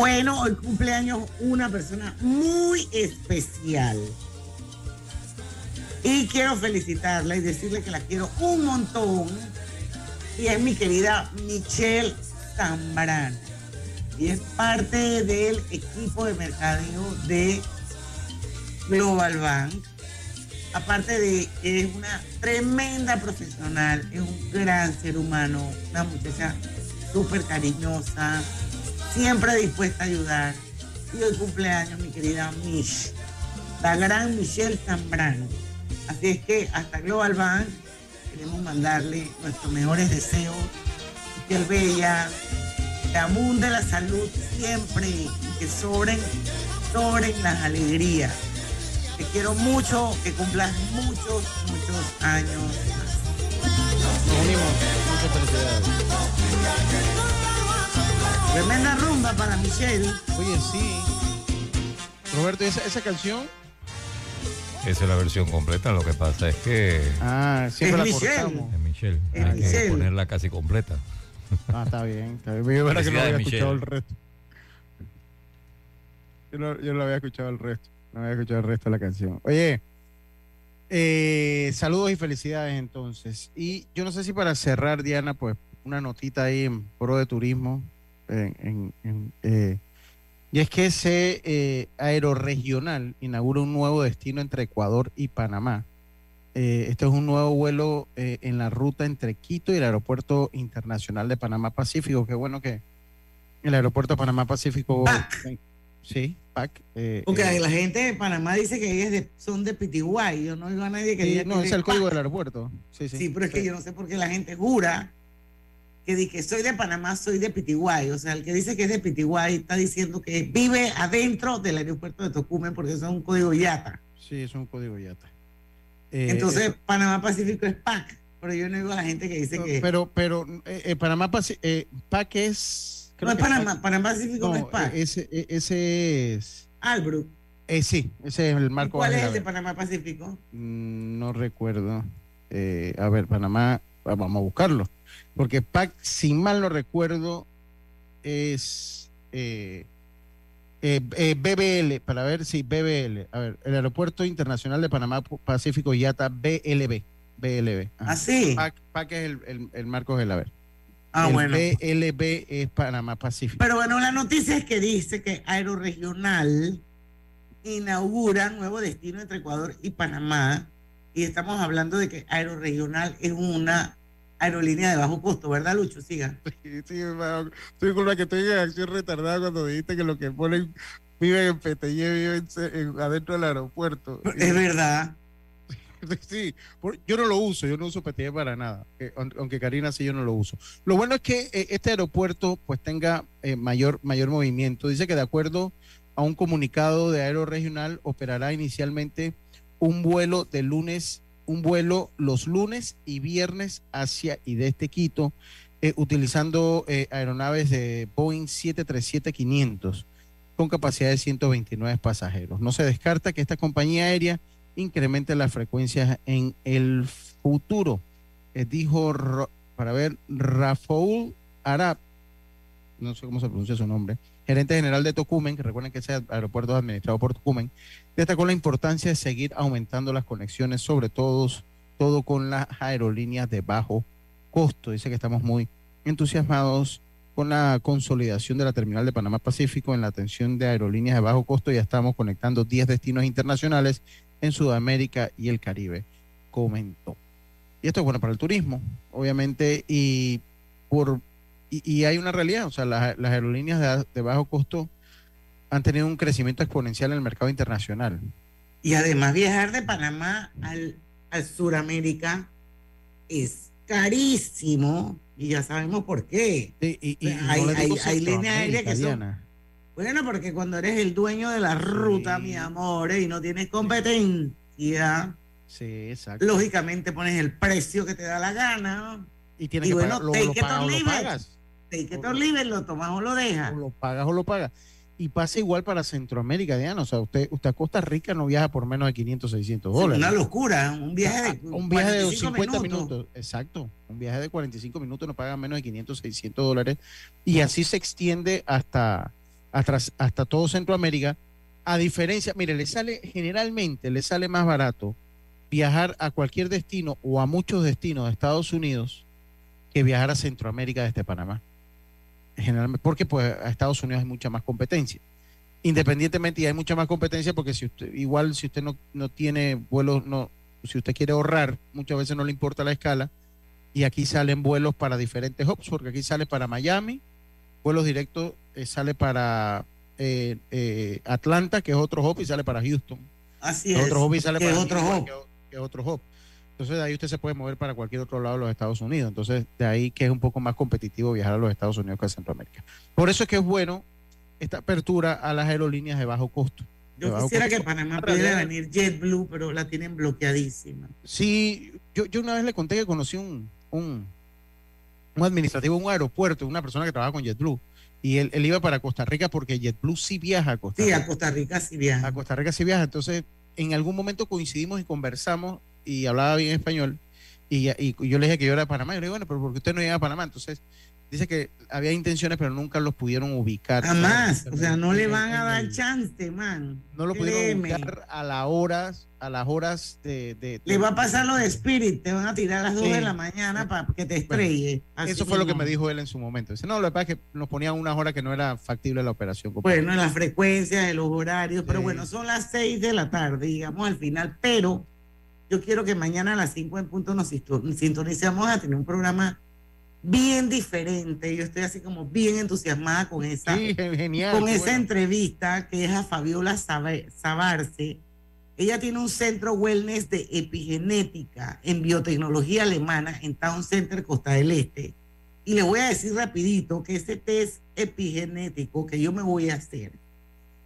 Bueno, hoy cumpleaños una persona muy especial. Y quiero felicitarla y decirle que la quiero un montón. Y es mi querida Michelle Zambrano. Y es parte del equipo de mercadeo de Global Bank. Aparte de que es una tremenda profesional, es un gran ser humano, una muchacha súper cariñosa, siempre dispuesta a ayudar. Y hoy cumpleaños, mi querida Mish, la gran Michelle Zambrano. Así es que hasta Global Bank queremos mandarle nuestros mejores deseos. El bella, que abunde la salud siempre y que sobren, sobren las alegrías. Te quiero mucho, que cumplas muchos, muchos años. Nos unimos. Muchas felicidades. Tremenda rumba para Michelle. Oye, sí. Roberto, esa, esa canción. Esa es la versión completa, lo que pasa es que Ah, siempre Es la Michelle. cortamos. es Michelle. Es Hay Michelle. que ponerla casi completa. Ah, está bien. Está bien. Yo verdad que no había escuchado el resto. Yo no, yo no había escuchado el resto. No había escuchado el resto de la canción. Oye, eh, saludos y felicidades entonces. Y yo no sé si para cerrar, Diana, pues una notita ahí en pro de turismo. En- en- en, eh, y es que ese eh, aeroregional inaugura un nuevo destino entre Ecuador y Panamá. Eh, este es un nuevo vuelo eh, en la ruta entre Quito y el Aeropuerto Internacional de Panamá Pacífico. Qué bueno que el Aeropuerto Panamá Pacífico. Sí, PAC. eh, Porque la gente de Panamá dice que ellos son de Pitiguay. Yo no oigo a nadie que sí, diga no, que es el código del aeropuerto. Sí, sí. Sí, pero es que yo no sé por qué la gente jura que di que soy de Panamá, soy de Pitiguay. O sea, el que dice que es de Pitiguay está diciendo que vive adentro del aeropuerto de Tocumen porque eso es un código YATA. Sí, es un código YATA. Eh, Entonces, eso- Panamá Pacífico es PAC. Pero yo no oigo a la gente que dice que. pero, pero eh, eh, Panamá eh, PAC es. no es Panamá, PAC- Panamá Pacífico no, es no, PAC. ese, ese es. Albrook. Eh, sí, ese es el ¿Y marco. ¿Cuál es el de. Panamá Pacífico? Mm, No recuerdo. A ver, Panamá, vamos a buscarlo. Porque PAC, si mal no recuerdo, es eh, eh, eh, BBL, para ver si BBL. A ver, el Aeropuerto Internacional de Panamá Pacífico YATA BLB. BLB. ajá. ¿Ah, sí? PAC, PAC es el, el, el marco de la ver. Ah, el bueno. BLB es Panamá Pacífico. Pero bueno, la noticia es que dice que Aeroregional inaugura nuevo destino entre Ecuador y Panamá. Y estamos hablando de que Aeroregional es una aerolínea de bajo costo, ¿verdad, Lucho? Siga. Sí, sí, hermano. Estoy con la que estoy en acción retardada cuando dijiste que lo que ponen viven en PTY, viven en- en- adentro del aeropuerto. Es verdad. <laughs> Sí, yo no lo uso, yo no uso PTY para nada, eh, aun- aunque Karina sí, yo no lo uso. Lo bueno es que eh, este aeropuerto pues tenga eh, mayor, mayor movimiento. Dice que de acuerdo a un comunicado de Aeroregional operará inicialmente un vuelo de lunes, un vuelo los lunes y viernes hacia y desde Quito, eh, utilizando eh, aeronaves de Boeing 737-500 con capacidad de 129 pasajeros. No se descarta que esta compañía aérea incremente las frecuencias en el futuro. Eh, dijo, para ver, Rafaul Arab, no sé cómo se pronuncia su nombre, gerente general de Tocumen, que recuerden que ese aeropuerto es administrado por Tocumen, destacó la importancia de seguir aumentando las conexiones, sobre todo, todo con las aerolíneas de bajo costo. Dice que estamos muy entusiasmados con la consolidación de la terminal de Panamá Pacífico en la atención de aerolíneas de bajo costo. Ya estamos conectando 10 destinos internacionales en Sudamérica y el Caribe, comentó. Y esto es bueno para el turismo, obviamente, y por y, y hay una realidad, o sea, las, las aerolíneas de, de bajo costo han tenido un crecimiento exponencial en el mercado internacional. Y además viajar de Panamá al, al Suramérica es carísimo y ya sabemos por qué. y, O sea, no hay, hay, hay líneas aéreas que son... Bueno, porque cuando eres el dueño de la ruta, mi amor, y no tienes competencia, Sí, exacto. lógicamente pones el precio que te da la gana. Y tienes y que bueno, pagar- lo- take lo it or leave. Take it or leave it, lo tomas o lo dejas. O lo pagas o lo pagas. Y pasa igual para Centroamérica, Diana. O sea, usted, usted a Costa Rica no viaja por menos de 500, 600 dólares. Una locura, un viaje de Un viaje de 45 50 minutos. minutos. Exacto. Un viaje de 45 minutos no paga menos de 500, 600 dólares. Y así se extiende hasta, hasta, hasta todo Centroamérica. A diferencia, mire, le sale, generalmente le sale más barato viajar a cualquier destino o a muchos destinos de Estados Unidos que viajar a Centroamérica desde Panamá. Generalmente, porque pues a Estados Unidos hay mucha más competencia. Independientemente, y hay mucha más competencia porque si usted, igual si usted no, no tiene vuelos, no, si usted quiere ahorrar, muchas veces no le importa la escala. Y aquí salen vuelos para diferentes hubs, porque aquí sale para Miami, vuelos directos eh, sale para eh, eh, Atlanta, que es otro hub, y sale para Houston. Así es. Otro hub y sale para otro Newark, hub. que es- que es otro hub. Entonces de ahí usted se puede mover para cualquier otro lado de los Estados Unidos. Entonces de ahí que es un poco más competitivo viajar a los Estados Unidos que a Centroamérica. Por eso es que es bueno esta apertura a las aerolíneas de bajo costo. De Yo bajo quisiera costo. que Panamá pudiera venir JetBlue, pero la tienen bloqueadísima. Sí, yo, yo una vez le conté que conocí un, un, un administrativo en un aeropuerto, una persona que trabaja con JetBlue. Y él, él iba para Costa Rica porque JetBlue sí viaja a Costa Sí, Rica. a Costa Rica sí viaja. A Costa Rica sí viaja. Entonces, en algún momento coincidimos y conversamos y hablaba bien español. Y, y yo le dije que yo era de Panamá. Yo le dije, bueno, pero ¿por qué usted no llega a Panamá? Entonces, dice que había intenciones, pero nunca los pudieron ubicar. Jamás. O sea, no le van a dar chance, man. No lo pudieron ubicar a las horas, a las horas de, de- Le va a pasar lo de Spirit, te van a tirar a las 2 Sí. de la mañana para que te estrelle. Así Eso fue lo que me dijo él en su momento. Dice, no, lo que pasa es que nos ponían unas horas que no era factible la operación. Bueno, en las frecuencias, de los horarios, pero bueno, son las 6 de la tarde, digamos al final, pero yo quiero que mañana a las 5 en punto nos sinto- sintonicemos a tener un programa bien diferente. Yo estoy así como bien entusiasmada con esa, Sí, genial. con esa bueno. entrevista que es a Fabiola Sabarce. Ella tiene un centro wellness de epigenética en biotecnología alemana en Town Center, Costa del Este. Y le voy a decir rapidito que ese test epigenético que yo me voy a hacer,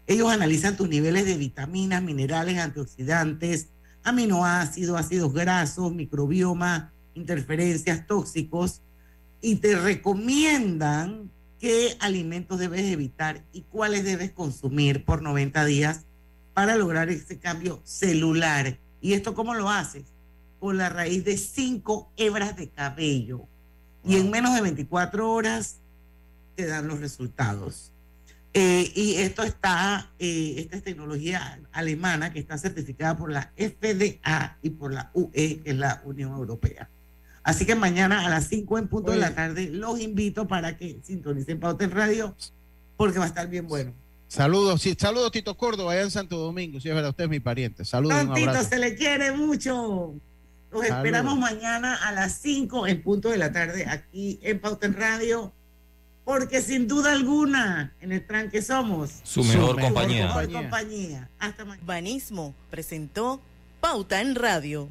ellos analizan tus niveles de vitaminas, minerales, antioxidantes, aminoácidos, ácidos grasos, microbioma, interferencias tóxicos y te recomiendan qué alimentos debes evitar y cuáles debes consumir por 90 días para lograr ese cambio celular. ¿Y esto cómo lo haces? Con la raíz de cinco hebras de cabello. Y en menos de 24 horas te dan los resultados. Eh, y esto está, eh, esta es tecnología alemana que está certificada por la FDA y por la UE, que es la Unión Europea. Así que mañana a las 5 en punto de la Oye. tarde los invito para que sintonicen Pauta en Radio, porque va a estar bien bueno. Saludos, sí, saludos Tito Córdoba, allá en Santo Domingo. Sí, es verdad, usted es mi pariente. Saludos, abrazo. se le quiere mucho. Los Saludos. esperamos mañana a las 5 en punto de la tarde aquí en Pauta en Radio, porque sin duda alguna en el tranque somos Su mejor compañía. mejor compañía. Hasta mañana. Banismo presentó Pauta en Radio.